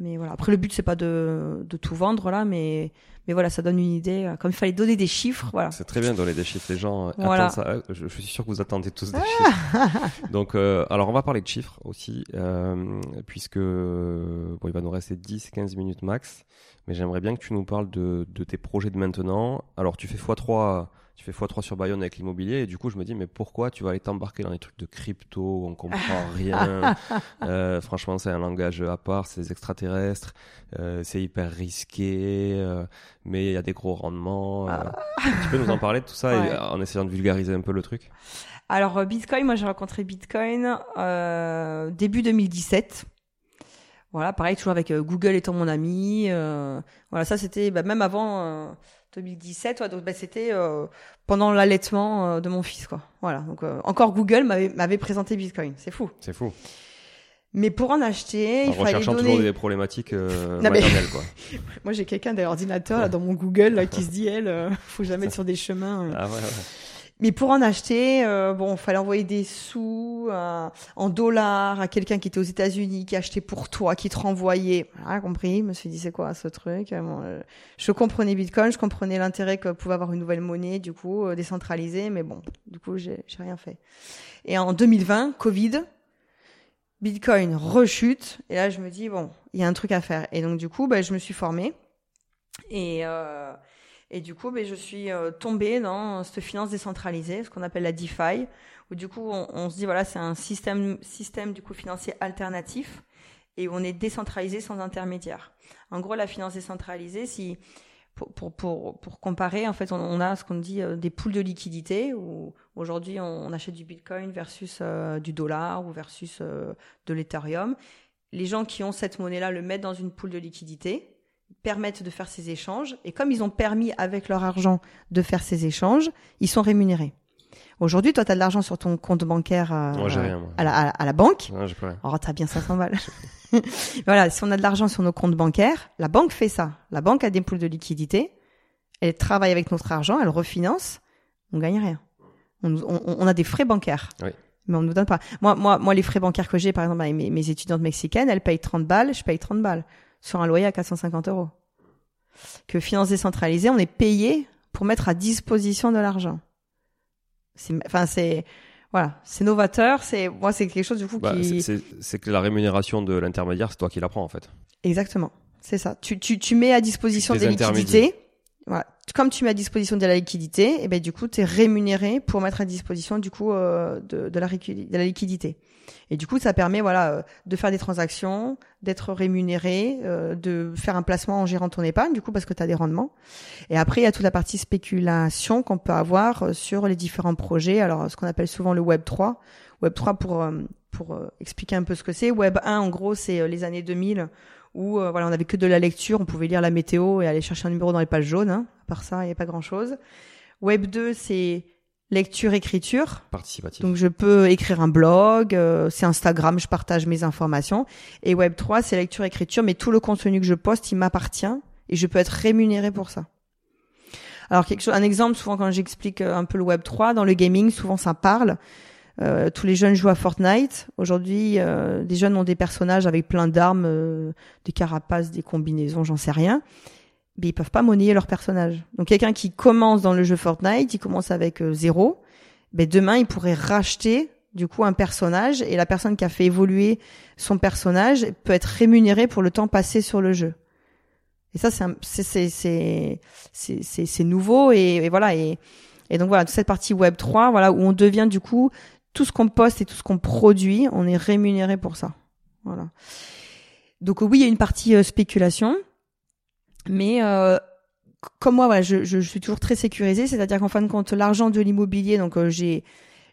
Mais voilà, après le but c'est pas de, de tout vendre là, mais mais voilà, ça donne une idée. Comme il fallait donner des chiffres, voilà. C'est très bien de donner des chiffres. Les gens euh, Voilà. attendent ça. Euh, Je, je suis sûr que vous attendez tous des chiffres. Donc, euh, alors on va parler de chiffres aussi, euh, puisque bon, il va nous rester 10-15 minutes max. Mais j'aimerais bien que tu nous parles de, de tes projets de maintenant. Alors, tu fais x3, tu fais x3 sur Bayonne avec l'immobilier, et du coup, je me dis, mais pourquoi tu vas aller t'embarquer dans les trucs de crypto On comprend rien. Euh, franchement, c'est un langage à part, c'est des extraterrestres, euh, c'est hyper risqué, euh, mais il y a des gros rendements. euh. Tu peux nous en parler de tout ça Ouais. en essayant de vulgariser un peu le truc? Alors Bitcoin, moi j'ai rencontré Bitcoin début 2017. Voilà, pareil, toujours avec Google étant mon ami. voilà, ça c'était bah, même avant 2017. ouais, donc bah, c'était euh, pendant l'allaitement euh, de mon fils, quoi. Voilà, donc euh, encore Google m'avait présenté Bitcoin. C'est fou. C'est fou. Mais pour en acheter, En il fallait recherchant donner. toujours des problématiques euh, Non, mais- maternelles, quoi. Moi j'ai quelqu'un l'ordinateur là, dans mon Google là, qui se dit elle, euh, faut jamais être sur des chemins. euh. Ah ouais, ouais. Mais pour en acheter, euh, bon, fallait envoyer des sous euh, en dollars à quelqu'un qui était aux États-Unis, qui achetait pour toi, qui te renvoyait. Voilà, compris. Je me suis dit, c'est quoi ce truc? Euh, Je comprenais Bitcoin, je comprenais l'intérêt que pouvait avoir une nouvelle monnaie, du coup, euh, décentralisée, mais bon, du coup, j'ai rien fait. Et en 2020, Covid, Bitcoin rechute, et là, je me dis, bon, il y a un truc à faire. Et donc, du coup, bah, je me suis formée. Et... Euh, et du coup, ben, je suis euh, tombée dans cette finance décentralisée, ce qu'on appelle la DeFi, où du coup, on, se dit, voilà, c'est un système, système du coup financier alternatif et où on est décentralisé sans intermédiaire. En gros, la finance décentralisée, si pour, pour, pour, comparer, en fait, on, a ce qu'on dit euh, des poules de liquidité, où aujourd'hui, on, achète du Bitcoin versus euh, du dollar ou versus de l'Ethereum. Les gens qui ont cette monnaie-là le mettent dans une poule de liquidité permettent de faire ces échanges. Et comme ils ont permis avec leur argent de faire ces échanges, ils sont rémunérés. Aujourd'hui, toi, tu as de l'argent sur ton compte bancaire euh, moi, rien, moi. À, la, à, la banque. Non, pas rien. Oh, t'as bien 500 balles. voilà, si on a de l'argent sur nos comptes bancaires, la banque fait ça. La banque a des poules de liquidité. Elle travaille avec notre argent, elle refinance. On gagne rien. On, on, on a des frais bancaires. Oui. Mais on nous donne pas. Moi, moi, moi, les frais bancaires que j'ai, par exemple, avec mes, mes étudiantes mexicaines, elles payent 30 balles, je paye 30 balles sur un loyer à 450 euros. Que finance décentralisée, on est payé pour mettre à disposition de l'argent. C'est, enfin, c'est, voilà, c'est novateur. C'est, moi, c'est quelque chose du coup bah, qui. C'est, que la rémunération de l'intermédiaire, c'est toi qui la prends en fait. Exactement. C'est ça. Tu, tu, tu mets à disposition Des des liquidités. Voilà. Comme tu mets à disposition de la liquidité, et ben du coup, tu es rémunéré pour mettre à disposition du coup euh, de, la, liquidité. Et du coup, ça permet voilà euh, de faire des transactions, d'être rémunéré, euh, de faire un placement en gérant ton épargne, du coup parce que tu as des rendements. Et après, il y a toute la partie spéculation qu'on peut avoir euh, sur les différents projets. Alors, ce qu'on appelle souvent le Web 3. Web 3 pour euh, pour expliquer un peu ce que c'est. Web 1, en gros, c'est les années 2000 où euh, voilà, on avait que de la lecture, on pouvait lire la météo et aller chercher un numéro dans les pages jaunes. Hein. À part ça, il n'y a pas grand-chose. Web 2, c'est lecture, écriture. Participatif. Donc je peux écrire un blog, euh, c'est Instagram, je partage mes informations. Et Web 3, c'est lecture, écriture, mais tout le contenu que je poste, il m'appartient et je peux être rémunéré pour ça. Alors quelque chose, un exemple, souvent quand j'explique euh, un peu le Web 3, dans le gaming, souvent ça parle. Euh, tous les jeunes jouent à Fortnite. Aujourd'hui, euh, jeunes ont des personnages avec plein d'armes, euh, des carapaces, des combinaisons, j'en sais rien. Mais ils peuvent pas monnayer leur personnage. Donc quelqu'un qui commence dans le jeu Fortnite, il commence avec euh, zéro. Ben demain, il pourrait racheter du coup un personnage et la personne qui a fait évoluer son personnage peut être rémunérée pour le temps passé sur le jeu. Et ça, c'est nouveau et, et voilà et et donc voilà toute cette partie Web 3, voilà où on devient du coup tout ce qu'on poste et tout ce qu'on produit, on est rémunéré pour ça. Voilà. Donc oui, il y a une partie euh, spéculation, mais euh, comme moi, voilà, je, je, je suis toujours très sécurisée, c'est-à-dire qu'en fin de compte, l'argent de l'immobilier, donc euh, j'ai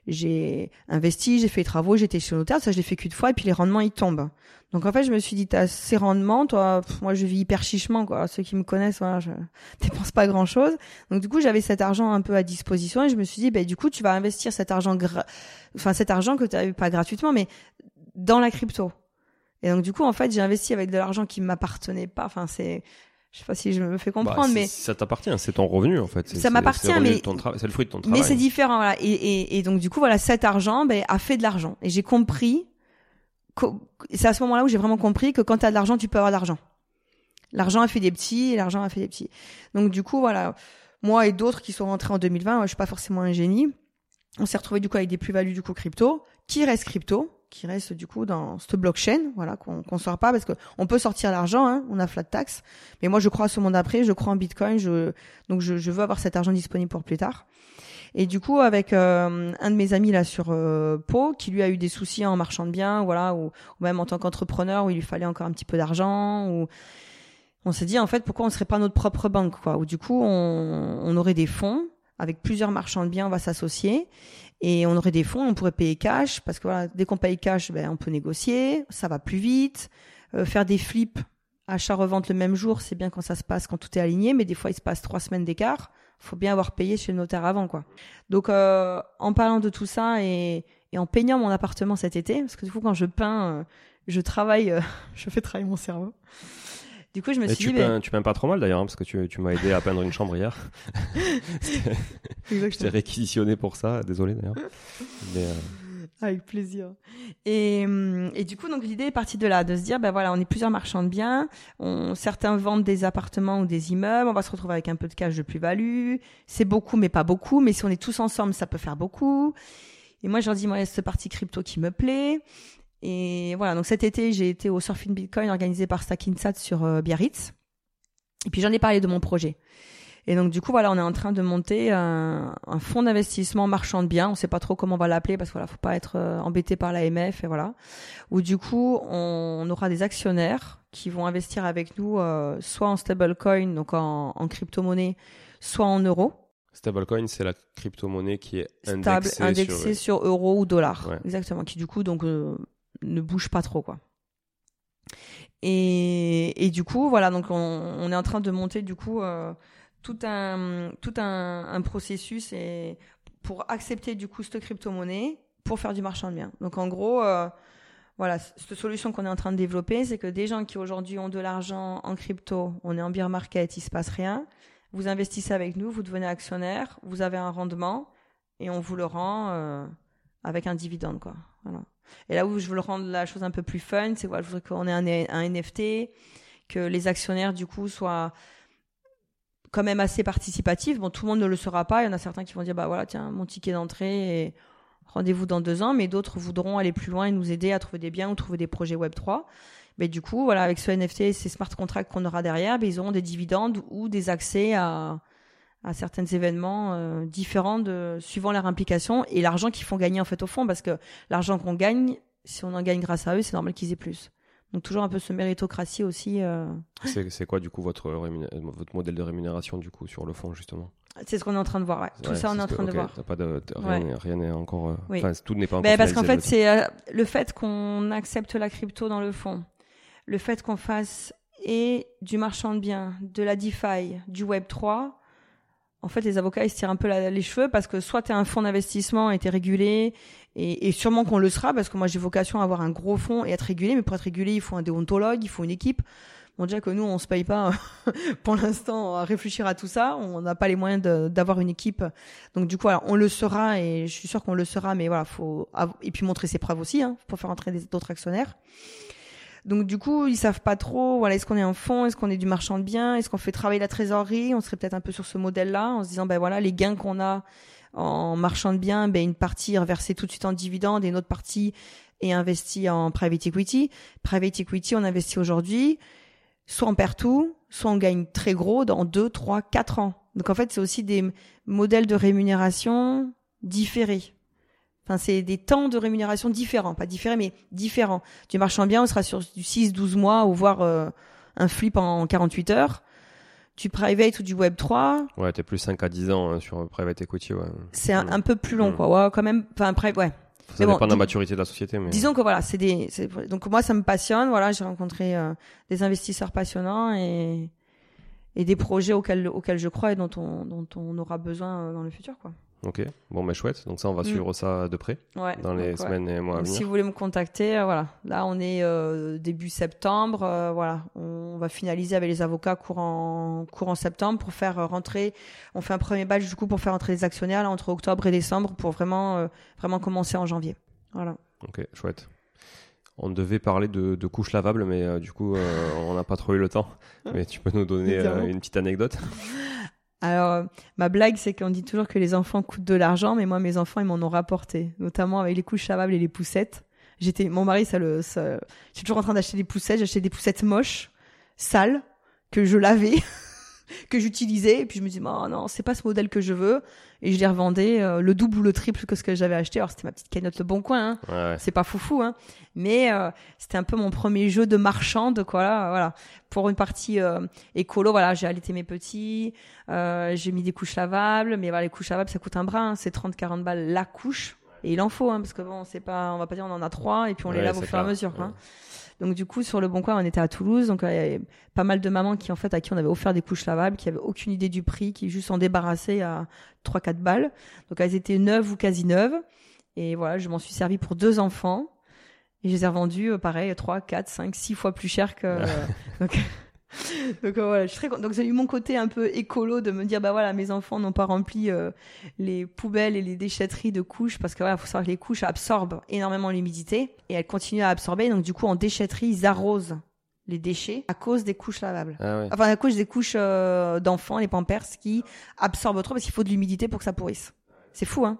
j'ai investi, j'ai fait les travaux, j'étais chez le notaire, ça je l'ai fait qu'une fois, et puis les rendements ils tombent. Donc en fait, je me suis dit, t'as ces rendements, toi, pff, moi je vis hyper chichement, quoi. Ceux qui me connaissent, voilà, je dépense pas grand chose. Donc du coup, j'avais cet argent un peu à disposition, et je me suis dit, ben du coup, tu vas investir cet argent, enfin cet argent que tu eu pas gratuitement, mais dans la crypto. Et donc du coup, en fait, j'ai investi avec de l'argent qui m'appartenait pas. Enfin, c'est, je sais pas si je me fais Bah, comprendre, mais ça t'appartient, c'est ton revenu en fait. Ça m'appartient, mais- c'est le fruit de ton mais travail. c'est différent, voilà. Et, et, et donc du coup, voilà, cet argent ben, a fait de l'argent. Et j'ai compris, qu'au- c'est à ce moment-là où j'ai vraiment compris que quand tu as de l'argent, tu peux avoir de l'argent. L'argent a fait des petits, et l'argent a fait des petits. Donc du coup, voilà, moi et d'autres qui sont rentrés en 2020, je suis pas forcément un génie. On s'est retrouvé du coup avec des plus-values du coup crypto, qui reste crypto, qui reste du coup dans cette blockchain, voilà, qu'on qu'on sort pas parce que on peut sortir l'argent, hein, on a flat tax. Mais moi, je crois à ce monde d'après, je crois en Bitcoin, donc je, veux avoir cet argent disponible pour plus tard. Et du coup, avec euh, un de mes amis là sur euh, Pau, qui lui a eu des soucis en marchand de biens, voilà, ou, même en tant qu'entrepreneur où il lui fallait encore un petit peu d'argent, on s'est dit en fait pourquoi on serait pas notre propre banque, quoi. Ou du coup, on aurait des fonds avec plusieurs marchands de biens, on va s'associer et on aurait des fonds, on pourrait payer cash parce que voilà, dès qu'on paye cash, ben on peut négocier, ça va plus vite, Euh, faire des flips achat-revente le même jour, c'est bien quand ça se passe, quand tout est aligné, mais des fois il se passe trois semaines d'écart. Faut bien avoir payé chez le notaire avant, quoi. Donc, euh, en parlant de tout ça et, et en peignant mon appartement cet été, parce que du coup, quand je peins, euh, je travaille, euh, je fais travailler mon cerveau. Du coup, je me suis tu dit, peins, ben, tu peins pas trop mal d'ailleurs, hein, parce que tu, tu m'as aidé à peindre une chambre hier. Je t'ai réquisitionné pour ça, désolé d'ailleurs. Mais, euh, Avec plaisir. Et, hum, et du coup, donc l'idée est partie de là, de se dire, ben voilà, on est plusieurs marchands de biens, on, certains vendent des appartements ou des immeubles, on va se retrouver avec un peu de cash de plus-value. C'est beaucoup, mais pas beaucoup. Mais si on est tous ensemble, ça peut faire beaucoup. Et moi, je leur dis, moi, il y a cette partie crypto qui me plaît. Et voilà, donc cet été, j'ai été au Surfing Bitcoin organisé par Stakinsat sur euh, Biarritz. Et puis j'en ai parlé de mon projet. Et donc du coup, voilà, on est en train de monter un, un fonds d'investissement marchand de biens. On sait pas trop comment on va l'appeler parce qu'il voilà, faut pas être euh, embêté par l'AMF et voilà. Où du coup, on, aura des actionnaires qui vont investir avec nous euh, soit en stablecoin, donc en, en crypto-monnaie, soit en euros. Stablecoin, c'est la crypto-monnaie qui est Stable, indexée, indexée sur, euros ou dollars. Ouais. Exactement. Qui du coup, donc, euh, ne bouge pas trop, quoi. Et, et du coup, voilà, donc on, on est en train de monter du coup euh, tout un tout un, processus et pour accepter du coup cette crypto-monnaie pour faire du marchand de biens. Donc en gros, euh, voilà, cette solution qu'on est en train de développer, c'est que des gens qui aujourd'hui ont de l'argent en crypto, on est en bear market, il se passe rien, vous investissez avec nous, vous devenez actionnaire, vous avez un rendement et on vous le rend euh, avec un dividende, quoi. Et là où je veux le rendre la chose un peu plus fun, c'est voilà, je voudrais qu'on ait un NFT, que les actionnaires du coup soient quand même assez participatifs. Bon, tout le monde ne le sera pas. Il y en a certains qui vont dire bah voilà, tiens, mon ticket d'entrée rendez-vous dans deux ans. Mais d'autres voudront aller plus loin et nous aider à trouver des biens ou trouver des projets Web 3. Mais du coup, voilà, avec ce NFT et ces smart contracts qu'on aura derrière, ben, ils auront des dividendes ou des accès à, à certains événements euh, différents suivant leur implication et l'argent qu'ils font gagner en fait au fond parce que l'argent qu'on gagne, si on en gagne grâce à eux, c'est normal qu'ils aient plus. Donc toujours un peu ce méritocratie aussi. Euh... C'est quoi du coup votre, rémuné- votre modèle de rémunération du coup sur le fond justement? C'est ce qu'on est en train de voir. Ouais. Tout Ouais, ça, on est en que- train de voir. pas de, rien, Ouais. n'est- encore. euh, Oui. Tout n'est pas encore. Ben, parce qu'en fait, c'est euh, le fait qu'on accepte la crypto dans le fond, le fait qu'on fasse et du marchand de biens, de la DeFi, du Web 3. En fait, les avocats ils se tirent un peu les cheveux parce que soit tu es un fonds d'investissement et tu es régulé, et, sûrement qu'on le sera parce que moi j'ai vocation à avoir un gros fonds et être régulé, mais pour être régulé, il faut un déontologue, il faut une équipe. Bon, déjà que nous, on se paye pas pour l'instant à réfléchir à tout ça. On n'a pas les moyens d'avoir une équipe. Donc, du coup, on le sera et je suis sûr qu'on le sera, mais voilà, faut, et puis montrer ses preuves aussi, hein, pour faire entrer d'autres actionnaires. Donc, du coup, ils savent pas trop, voilà, est-ce qu'on est un fonds, est-ce qu'on est du marchand de biens, est-ce qu'on fait travailler la trésorerie? On serait peut-être un peu sur ce modèle-là, en se disant, ben voilà, les gains qu'on a en marchand de biens, ben une partie reversée tout de suite en dividende et une autre partie est investie en private equity. Private equity, on investit aujourd'hui, soit on perd tout, soit on gagne très gros dans 2, 3, 4 ans. Donc en fait, c'est aussi des modèles de rémunération différés. Enfin, c'est des temps de rémunération différents, pas différés, mais différents. Du marchand de biens, on sera sur du 6, 12 mois ou voire euh, un flip en 48 heures. Du private ou du web 3, Ouais, t'es plus 5 à 10 ans hein, sur private equity. Ouais. c'est un, Mm. un peu plus long, Mm. quoi. Ouais, quand même. Enfin, après, ouais. Ça bon, dépend de la maturité de la société. Mais... Disons que voilà, c'est des. c'est- Donc moi, ça me passionne. Voilà, j'ai rencontré euh, des investisseurs passionnants et et des projets auxquels auxquels je crois et dont on dont on aura besoin euh, dans le futur, quoi. Ok, bon, mais chouette. Donc, ça, on va Mm. suivre ça de près Ouais. dans les donc, ouais. semaines et mois à Donc, venir. si vous voulez me contacter, euh, voilà. Là, on est euh, début septembre. euh, voilà, on va finaliser avec les avocats courant courant septembre pour faire rentrer. On fait un premier batch du coup pour faire rentrer les actionnaires là, entre octobre et décembre pour vraiment vraiment commencer en janvier. Voilà. Ok, chouette. On devait parler de, de couches lavables, mais du coup, on n'a pas trop eu le temps. Mais tu peux nous donner une petite anecdote? Alors, euh, ma blague, c'est qu'on dit toujours que les enfants coûtent de l'argent, mais moi, mes enfants, ils m'en ont rapporté, notamment avec les couches lavables et les poussettes. J'étais, mon mari, ça le, ça, j'étais toujours en train d'acheter des poussettes. J'achetais des poussettes moches, sales, que je lavais, que j'utilisais, et puis je me disais, oh non, c'est pas ce modèle que je veux, et je les revendais euh, le double ou le triple que ce que j'avais acheté. Alors, c'était ma petite cagnotte Le Bon Coin, hein. Ouais, ouais. C'est pas foufou, hein. Mais euh, c'était un peu mon premier jeu de marchande, quoi. Là, voilà. Pour une partie euh, écolo, voilà, j'ai allaité mes petits, euh, j'ai mis des couches lavables, mais voilà, les couches lavables, ça coûte un bras, hein. c'est 30-40 balles la couche. Et il en faut, hein, parce que bon, c'est pas, on va pas dire on en a trois et puis on les lave au fur et à mesure, quoi. Donc du coup, sur le Bon Coin, on était à Toulouse, donc euh, il y avait pas mal de mamans qui en fait à qui on avait offert des couches lavables, qui avaient aucune idée du prix, qui juste en débarrassaient à 3-4 balles. Donc elles étaient neuves ou quasi neuves. Et voilà, je m'en suis servi pour deux enfants. Et je les ai revendues, euh, pareil, 3, 4, 5, 6 fois plus cher que... donc, donc euh, voilà, je suis très donc j'ai eu mon côté un peu écolo de me dire bah voilà mes enfants n'ont pas rempli euh, les poubelles et les déchetteries de couches parce que voilà faut savoir que les couches absorbent énormément l'humidité et elles continuent à absorber donc du coup en déchetterie ils arrosent les déchets à cause des couches lavables. Ah ouais. Enfin à cause des couches euh, d'enfants les pampers qui absorbent trop parce qu'il faut de l'humidité pour que ça pourrisse. C'est fou hein.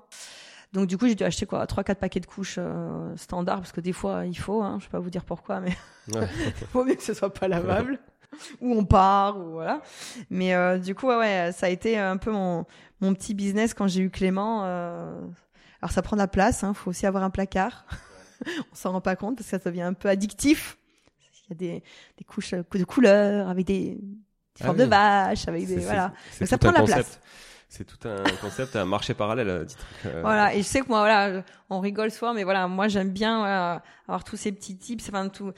Donc du coup j'ai dû acheter quoi trois quatre paquets de couches euh, standards parce que des fois il faut hein, je vais pas vous dire pourquoi mais Ouais. vaut mieux que ce soit pas lavable ou on part ou voilà. Mais euh, du coup ouais, ouais ça a été un peu mon mon petit business quand j'ai eu Clément euh... alors ça prend de la place hein faut aussi avoir un placard. On s'en rend pas compte parce que ça devient un peu addictif. Il y a des des couches euh, de couleurs avec des, des Ah formes oui. de vaches avec C'est- des voilà. Donc ça tout un prend de la concept. C'est tout un concept, un marché parallèle, euh, dit euh, Voilà, et je sais que moi, voilà, on rigole souvent, mais voilà, moi j'aime bien voilà, avoir tous ces petits tips, enfin tout,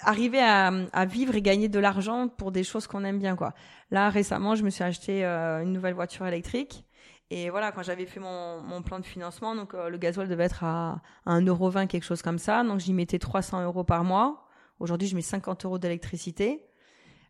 arriver à, à vivre et gagner de l'argent pour des choses qu'on aime bien, quoi. Là, récemment, je me suis acheté euh, une nouvelle voiture électrique. Et voilà, quand j'avais fait mon, mon plan de financement, donc euh, le gasoil devait être à, à 1,20€, quelque chose comme ça. Donc j'y mettais 300 euros par mois. Aujourd'hui, je mets 50 euros d'électricité.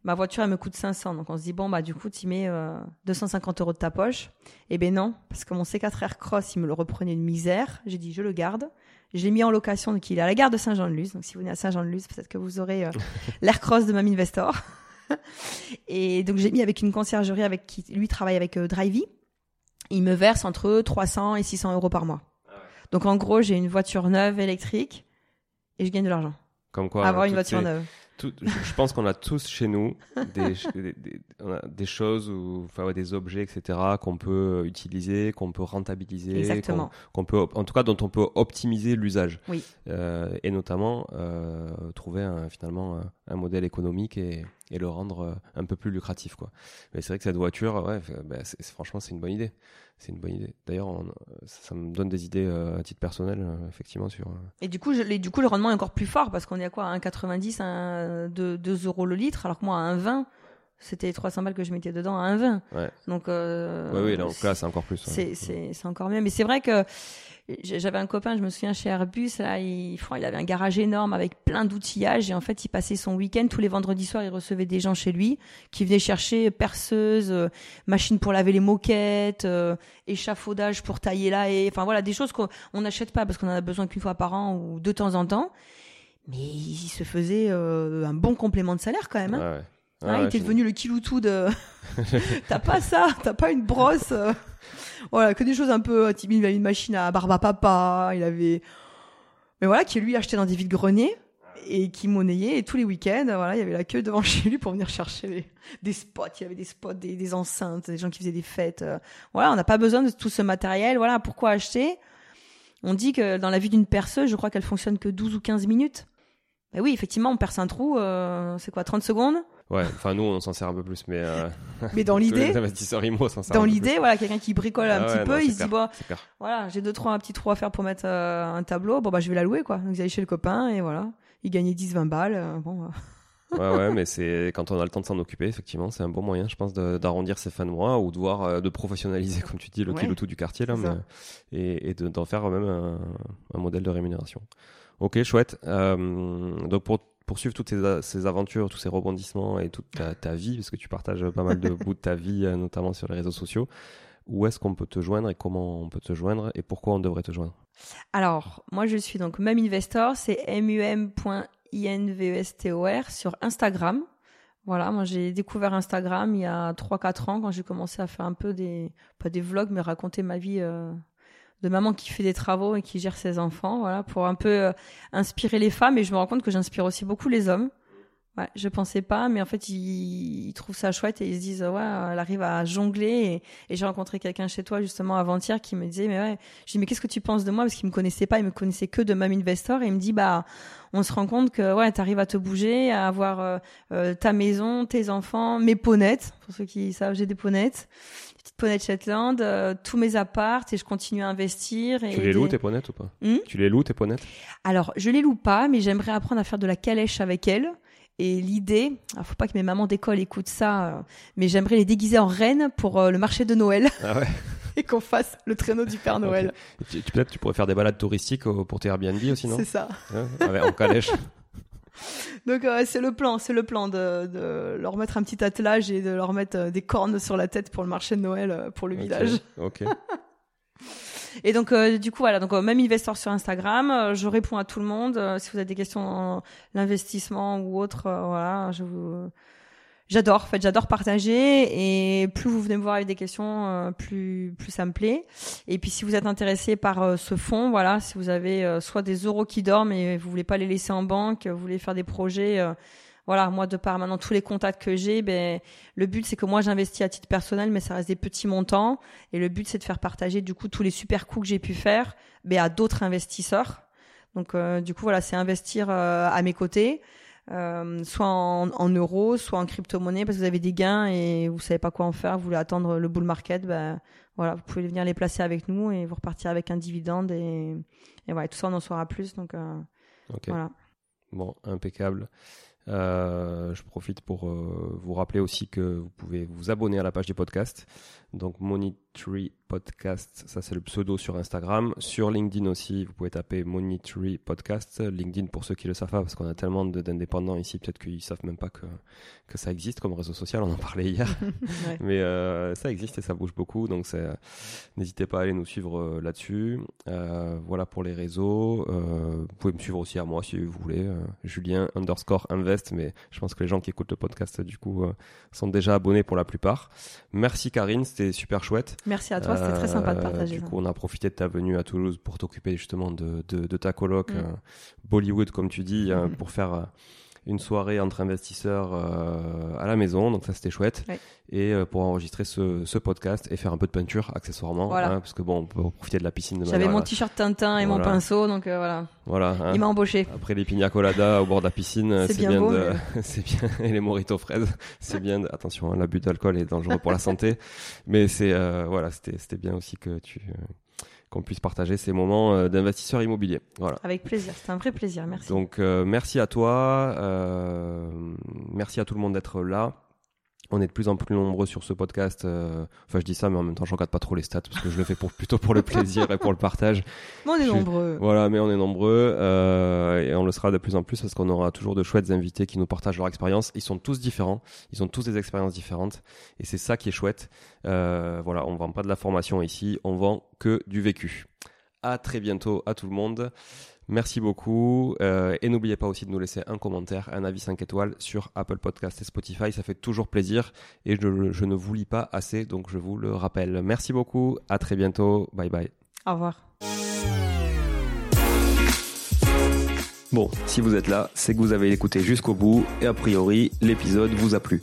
Ma voiture, elle me coûte 500. Donc on se dit, bon, bah du coup, tu mets euh, 250 euros de ta poche. Eh ben non, parce que mon C4R Cross, il me le reprenait une misère. J'ai dit, je le garde. Je l'ai mis en location, donc il est à la gare de Saint-Jean-de-Luz. Donc si vous venez à Saint-Jean-de-Luz, peut-être que vous aurez euh, l'Air Cross de Mam Investor. et donc j'ai mis avec une conciergerie avec qui lui travaille avec euh, Drivey. Il me verse entre 300 et 600 euros par mois. Donc en gros, j'ai une voiture neuve électrique et je gagne de l'argent. Comme quoi, Avoir une toutes voiture neuve. Tout- je je pense qu'on a tous chez nous des, des, des- on a des choses ou enfin ouais, des objets etc qu'on peut utiliser, qu'on peut rentabiliser, Exactement. qu'on peut en tout cas dont on peut optimiser l'usage. Oui. Euh, et notamment euh, trouver un, finalement un, un modèle économique et, et le rendre euh, un peu plus lucratif quoi. Mais c'est vrai que cette voiture ouais bah, franchement c'est une bonne idée. C'est une bonne idée. D'ailleurs ça, me donne des idées euh, à titre personnel euh, effectivement sur Et du coup, du coup, le rendement est encore plus fort parce qu'on est à quoi? À 1,90, à 2, 2 euros le litre, alors que moi, à 1,20, c'était 300 balles que je mettais dedans à 1,20. Ouais. Donc, euh, ouais, oui, donc là, c'est encore plus. ouais. c'est, c'est, c'est encore mieux. Mais c'est vrai que j'avais un copain, je me souviens, chez Airbus, là, il, il avait un garage énorme avec plein d'outillages et en fait, il passait son week-end, tous les vendredis soirs, il recevait des gens chez lui qui venaient chercher perceuse, euh, machine pour laver les moquettes, euh, échafaudage pour tailler là et enfin voilà, des choses qu'on on n'achète pas parce qu'on en a besoin qu'une fois par an ou de temps en temps. Mais il se faisait euh, un bon complément de salaire quand même. Hein. Ouais, ouais. Hein, Ouais, il ouais, était devenu le kiloutou de. t'as pas ça, t'as pas une brosse. Voilà, que des choses un peu. type, Il avait une machine à barbe à papa, il avait. Mais voilà, qui lui achetait dans des vides greniers et qui monnayait. Et tous les week-ends, voilà, il y avait la queue devant chez lui pour venir chercher les- des spots. Il y avait des spots, des, des enceintes, des gens qui faisaient des fêtes. Voilà, on n'a pas besoin de tout ce matériel. Voilà, pourquoi acheter? On dit que dans la vie d'une perceuse, je crois qu'elle fonctionne que 12 ou 15 minutes. Ben oui, effectivement, on perce un trou, euh, c'est quoi, 30 secondes? Ouais, enfin nous on s'en sert un peu plus, mais euh, Mais dans l'idée, dans l'idée, voilà, quelqu'un qui bricole un Ah petit ouais, peu, non, il se dit bon, voilà, j'ai deux trois un petit trou à faire pour mettre euh, un tableau, bon bah je vais la louer quoi. Donc ils allaient chez le copain et voilà, il gagnait 10-20 balles. euh, bon, euh. Ouais, ouais, mais c'est quand on a le temps de s'en occuper, effectivement, c'est un bon moyen, je pense, d'arrondir ses fins de mois ou de voir, euh, de professionnaliser, comme tu dis, le Ouais, kiloutou du quartier là, mais, et, et de- d'en faire même un, un modèle de rémunération. Ok, chouette. Euh, donc pour poursuivre toutes ces, aventures, tous ces rebondissements et toute ta, ta vie, parce que tu partages pas mal de bouts de ta vie, euh, notamment sur les réseaux sociaux. Où est-ce qu'on peut te joindre et comment on peut te joindre et pourquoi on devrait te joindre? Alors, moi je suis donc Mum Investor, c'est mum.investor sur Instagram. Voilà, moi j'ai découvert Instagram il y a 3-4 ans quand j'ai commencé à faire un peu des, pas des vlogs, mais raconter ma vie euh, de maman qui fait des travaux et qui gère ses enfants, voilà, pour un peu euh, inspirer les femmes. Et je me rends compte que j'inspire aussi beaucoup les hommes. Ouais, je pensais pas, mais en fait, ils, ils trouvent ça chouette et ils se disent, ouais, elle arrive à jongler. Et, j'ai rencontré quelqu'un chez toi, justement, avant-hier, qui me disait, mais ouais, j'ai dit, mais qu'est-ce que tu penses de moi? Parce qu'il me connaissait pas, il me connaissait que de Mum Investor. Et il me dit, bah, on se rend compte que, ouais, t'arrives à te bouger, à avoir euh, euh, ta maison, tes enfants, mes ponettes. Pour ceux qui savent, j'ai des ponettes. Petites ponettes Shetland, euh, tous mes apparts, et je continue à investir. Et Tu les loues tes ponettes ou pas Hmm Tu les loues tes ponettes alors, je les loue pas, mais j'aimerais apprendre à faire de la calèche avec elles. Et l'idée, alors faut pas que mes mamans d'école écoutent ça, euh, mais j'aimerais les déguiser en reines pour euh, le marché de Noël Ah ouais. et qu'on fasse le traîneau du Père Noël. Tu- tu- Peut-être tu pourrais faire des balades touristiques pour tes Airbnb aussi, non C'est ça. Ouais, avec- En calèche. Donc euh, c'est le plan, c'est le plan de, de, leur mettre un petit attelage et de leur mettre euh, des cornes sur la tête pour le marché de Noël euh, pour le village. Ok. Et donc euh, du coup voilà, donc euh, même investor sur Instagram, euh, je réponds à tout le monde. Si vous avez des questions dans l'investissement ou autre, voilà, je vous J'adore, en fait, j'adore partager et plus vous venez me voir avec des questions, euh, plus plus ça me plaît. Et puis si vous êtes intéressé par euh, ce fonds, voilà, si vous avez euh, soit des euros qui dorment et vous voulez pas les laisser en banque, vous voulez faire des projets, euh, voilà, moi de par maintenant tous les contacts que j'ai, ben le but c'est que moi j'investis à titre personnel, mais ça reste des petits montants et le but c'est de faire partager du coup tous les super coups que j'ai pu faire, ben à d'autres investisseurs. Donc euh, du coup voilà, c'est investir à mes côtés. Euh, soit en, en euros, soit en crypto-monnaie parce que vous avez des gains et vous savez pas quoi en faire, vous voulez attendre le bull market, ben voilà, vous pouvez venir les placer avec nous et vous repartir avec un dividende et, et voilà, tout ça on en saura plus donc euh, voilà. Bon, impeccable. Euh, je profite pour euh, vous rappeler aussi que vous pouvez vous abonner à la page du podcast. Donc Monitory Podcast, ça c'est le pseudo sur Instagram. Sur LinkedIn aussi, vous pouvez taper Monitory Podcast. LinkedIn pour ceux qui le savent pas, parce qu'on a tellement d'indépendants ici, peut-être qu'ils savent même pas que, que ça existe comme réseau social. On en parlait hier. Ouais. Mais euh, ça existe et ça bouge beaucoup, donc c'est- n'hésitez pas à aller nous suivre euh, là-dessus. Euh, voilà pour les réseaux. Euh, vous pouvez me suivre aussi à moi si vous voulez. euh, Julien underscore invest, mais je pense que les gens qui écoutent le podcast du coup euh, sont déjà abonnés pour la plupart. Merci Karine, c'était super chouette. Merci à toi, c'était très sympa de Euh, partager. Du ça. coup, on a profité de ta venue à Toulouse pour t'occuper justement de, de, de ta coloc Mm. euh, Bollywood, comme tu dis, euh, pour faire une soirée entre investisseurs euh, à la maison. Donc ça, c'était chouette. Ouais. Et euh, pour enregistrer ce, ce podcast et faire un peu de peinture accessoirement, Voilà. hein, parce que bon, on peut profiter de la piscine de J'avais mon euh, t-shirt Tintin et mon pinceau, donc euh, voilà. Voilà. hein. Il m'a embauché. Après les pina colada au bord de la piscine, euh, C'est c'est bien bien, beau, de, c'est bien et les mojitos fraises, c'est bien. de- Attention, hein, l'abus d'alcool est dangereux pour la santé, mais c'est euh, voilà, c'était c'était bien aussi que tu euh, qu'on puisse partager ces moments euh, d'investisseurs immobiliers. Voilà. Avec plaisir, c'était un vrai plaisir, merci. Donc euh, merci à toi, euh, merci à tout le monde d'être là. On est de plus en plus nombreux sur ce podcast. euh, enfin, je dis ça, mais en même temps, je regarde pas trop les stats parce que je le fais pour, plutôt pour le plaisir et pour le partage. Mais on est je- nombreux. Voilà, mais on est nombreux euh, et on le sera de plus en plus parce qu'on aura toujours de chouettes invités qui nous partagent leur expérience. Ils sont tous différents, ils ont tous des expériences différentes et c'est ça qui est chouette. Euh, voilà, on vend pas de la formation ici, on vend que du vécu. À très bientôt à tout le monde. Merci beaucoup euh, et n'oubliez pas aussi de nous laisser un commentaire, un avis 5 étoiles sur Apple Podcast et Spotify, ça fait toujours plaisir et je, je ne vous lis pas assez donc je vous le rappelle. Merci beaucoup, à très bientôt, bye bye. Au revoir. Bon, si vous êtes là, c'est que vous avez écouté jusqu'au bout et a priori, l'épisode vous a plu.